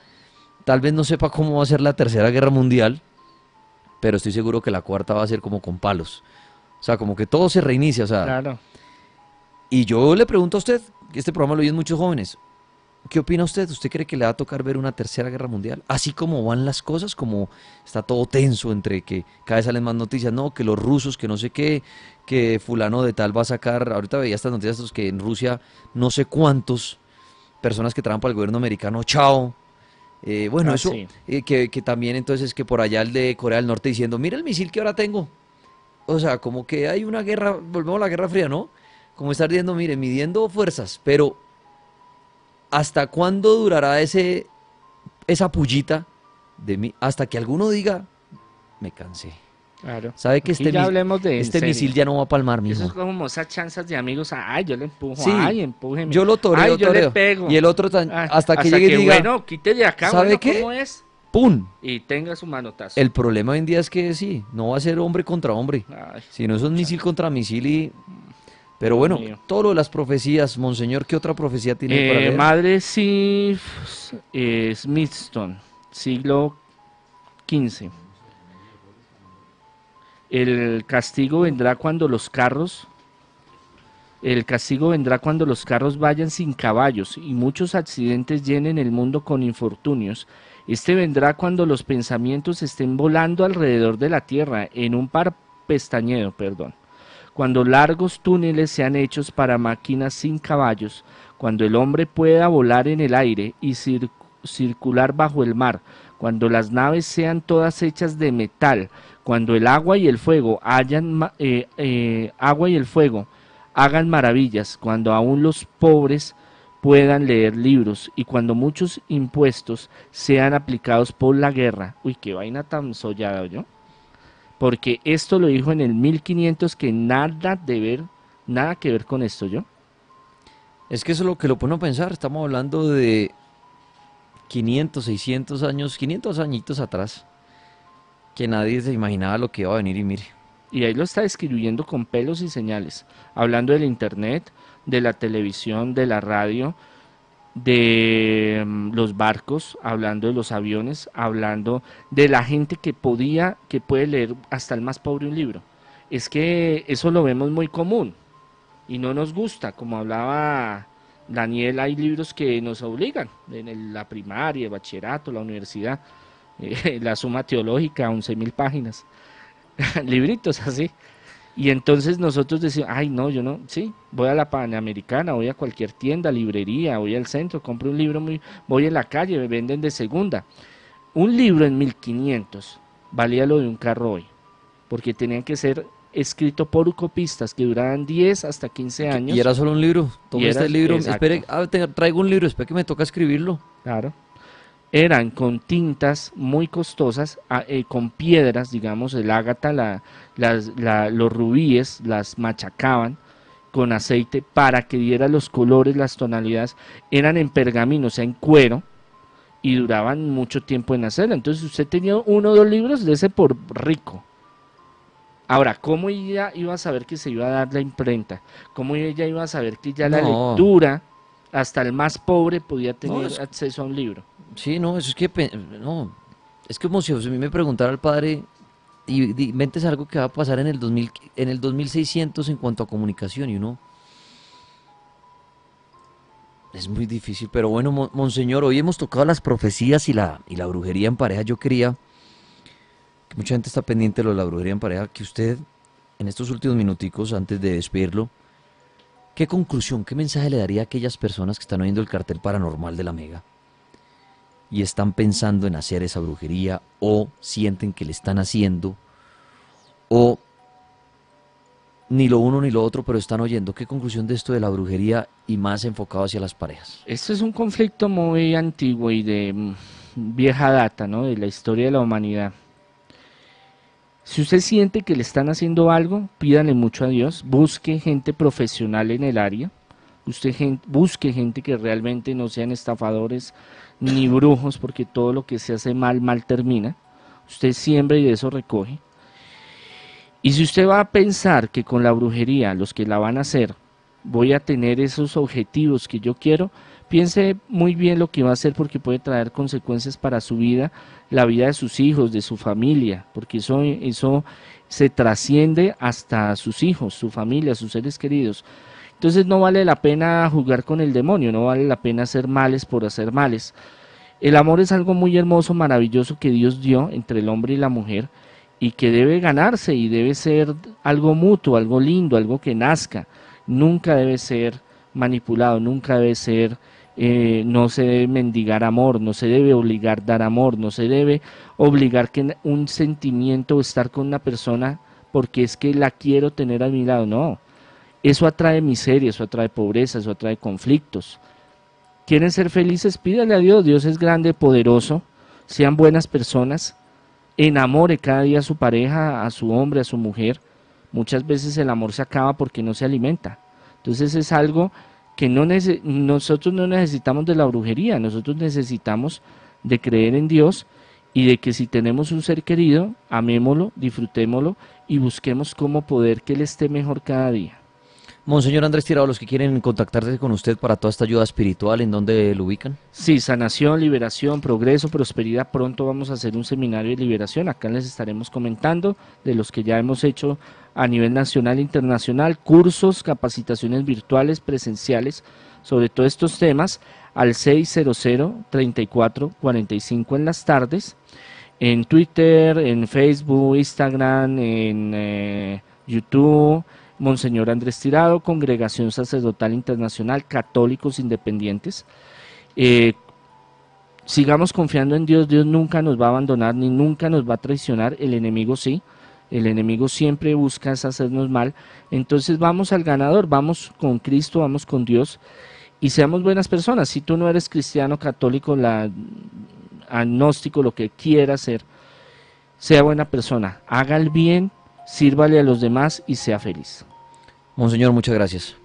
tal vez no sepa cómo va a ser la Tercera Guerra Mundial, pero estoy seguro que la cuarta va a ser como con palos. O sea, como que todo se reinicia, o sea, Claro. y yo le pregunto a usted, este programa lo oyen muchos jóvenes, ¿qué opina usted? ¿Usted cree que le va a tocar ver una tercera guerra mundial? Así como van las cosas, como está todo tenso entre que cada vez salen más noticias, no, que los rusos, que no sé qué, que fulano de tal va a sacar, ahorita veía estas noticias que en Rusia no sé cuántos personas que trabajan para el gobierno americano, chao. Eh, bueno, Ah, eso, sí. eh, que, que también entonces es que por allá el de Corea del Norte diciendo, mira el misil que ahora tengo. O sea, como que hay una guerra, volvemos a la Guerra Fría, ¿no? Como estar diciendo, mire, midiendo fuerzas, pero ¿hasta cuándo durará ese, esa pullita de mí? Hasta que alguno diga, me cansé. Claro. ¿Sabe que Aquí este, ya hablemos de este misil ya no va a palmar, Eso es mijo? como esas chanzas de amigos. Ay, yo le empujo. Sí, Ay, empújeme. yo lo toreo, Ay, yo toreo. le pego. Y el otro tan- Ah, hasta que llegue y diga, Bueno, quite de acá. ¿sabe bueno, qué? ¿Cómo es? ¡Pum! Y tenga su manotazo. El problema hoy en día es que sí, no va a ser hombre contra hombre, Ay, sino eso es misil contra misil y... Pero bueno, mío. todo lo de las profecías, monseñor, ¿qué otra profecía tiene para Eh, leer? Madre Sif eh, siglo XV. El castigo vendrá cuando los carros, el castigo vendrá cuando los carros vayan sin caballos y muchos accidentes llenen el mundo con infortunios. Este vendrá cuando los pensamientos estén volando alrededor de la tierra en un par pestañeo, perdón cuando largos túneles sean hechos para máquinas sin caballos, cuando el hombre pueda volar en el aire y cir- circular bajo el mar, cuando las naves sean todas hechas de metal, cuando el agua y el fuego hayan eh, eh, agua y el fuego hagan maravillas, cuando aún los pobres puedan leer libros y cuando muchos impuestos sean aplicados por la guerra. Uy, qué vaina tan sollada, yo porque esto lo dijo en el 1500 que nada de ver, nada que ver con esto, yo. Es que eso es lo que lo pone a pensar. Estamos hablando de 500, 600 años, 500 añitos atrás, que nadie se imaginaba lo que iba a venir y mire. Y ahí lo está describiendo con pelos y señales, hablando del internet, de la televisión, de la radio, de mm, los barcos, hablando de los aviones, hablando de la gente que podía, que puede leer hasta el más pobre un libro. Es que eso lo vemos muy común y no nos gusta, como hablaba Daniel, hay libros que nos obligan, en el- la primaria, el bachillerato, la universidad, eh, la suma teológica, 11 mil páginas, libritos así. Y entonces nosotros decimos, ay no, yo no, sí, voy a la Panamericana, voy a cualquier tienda, librería, voy al centro, compro un libro, muy, voy en la calle, me venden de segunda. Un libro en 1500 valía lo de un carro hoy, porque tenían que ser escrito por copistas que duraban 10 hasta 15 años. Y era solo un libro. Tome Y este libro, espere, ah, te- traigo un libro, espere que me toca escribirlo. Claro. Eran con tintas muy costosas, a- eh, con piedras, digamos, el ágata, la, las- la- los rubíes, las machacaban con aceite para que diera los colores, las tonalidades. Eran en pergamino, o sea, en cuero, y duraban mucho tiempo en hacerla. Entonces usted tenía uno o dos libros de ese por rico. Ahora, ¿cómo ella iba a saber que se iba a dar la imprenta? ¿Cómo ella iba a saber que ya la lectura, hasta el más pobre, podía tener es- acceso a un libro? Sí, no, eso es que, no, es como si a mí me preguntara al padre, y di- inventes algo que va a pasar en el 2000, en el 2600 en cuanto a comunicación, y uno... Es muy difícil, pero bueno, mon- monseñor, hoy hemos tocado las profecías y la, y la brujería en pareja. Yo quería, que mucha gente está pendiente de lo de la brujería en pareja, que usted, en estos últimos minuticos, antes de despedirlo, ¿qué conclusión, qué mensaje le daría a aquellas personas que están oyendo el cartel paranormal de la Mega? Y están pensando en hacer esa brujería o sienten que le están haciendo o ni lo uno ni lo otro, pero están oyendo. ¿Qué conclusión de esto de la brujería y más enfocado hacia las parejas? Este es un conflicto muy antiguo y de mm, vieja data, ¿no? De la historia de la humanidad. Si usted siente que le están haciendo algo, pídale mucho a Dios, busque gente profesional en el área, usted busque gente que realmente no sean estafadores ni brujos, porque todo lo que se hace mal, mal termina. Usted siembra y de eso recoge. Y si usted va a pensar que con la brujería, los que la van a hacer, voy a tener esos objetivos que yo quiero, piense muy bien lo que va a hacer porque puede traer consecuencias para su vida, la vida de sus hijos, de su familia, porque eso, eso se trasciende hasta sus hijos, su familia, sus seres queridos. Entonces no vale la pena jugar con el demonio, no vale la pena hacer males por hacer males. El amor es algo muy hermoso, maravilloso que Dios dio entre el hombre y la mujer y que debe ganarse y debe ser algo mutuo, algo lindo, algo que nazca. Nunca debe ser manipulado, nunca debe ser, eh, no se debe mendigar amor, no se debe obligar dar amor, no se debe obligar que un sentimiento o estar con una persona porque es que la quiero tener a mi lado, no. Eso atrae miseria, eso atrae pobreza, eso atrae conflictos. ¿Quieren ser felices? Pídale a Dios, Dios es grande, poderoso, sean buenas personas, enamore cada día a su pareja, a su hombre, a su mujer. Muchas veces el amor se acaba porque no se alimenta. Entonces es algo que no nosotros no necesitamos de la brujería, nosotros necesitamos de creer en Dios y de que si tenemos un ser querido, amémoslo, disfrutémoslo y busquemos cómo poder que Él esté mejor cada día. Monseñor Andrés Tirado, los que quieren contactarse con usted para toda esta ayuda espiritual, ¿en dónde lo ubican? Sí, sanación, liberación, progreso, prosperidad. Pronto vamos a hacer un seminario de liberación. Acá les estaremos comentando de los que ya hemos hecho a nivel nacional e internacional, cursos, capacitaciones virtuales, presenciales, sobre todos estos temas, al 600-3445 en las tardes, en Twitter, en Facebook, Instagram, en eh, YouTube Monseñor Andrés Tirado, Congregación Sacerdotal Internacional, Católicos Independientes. Eh, sigamos confiando en Dios, Dios nunca nos va a abandonar ni nunca nos va a traicionar, el enemigo sí, el enemigo siempre busca hacernos mal, entonces vamos al ganador, vamos con Cristo, vamos con Dios y seamos buenas personas. Si tú no eres cristiano, católico, la, agnóstico, lo que quiera ser, sea buena persona, haga el bien, sírvale a los demás y sea feliz. Monseñor, muchas gracias.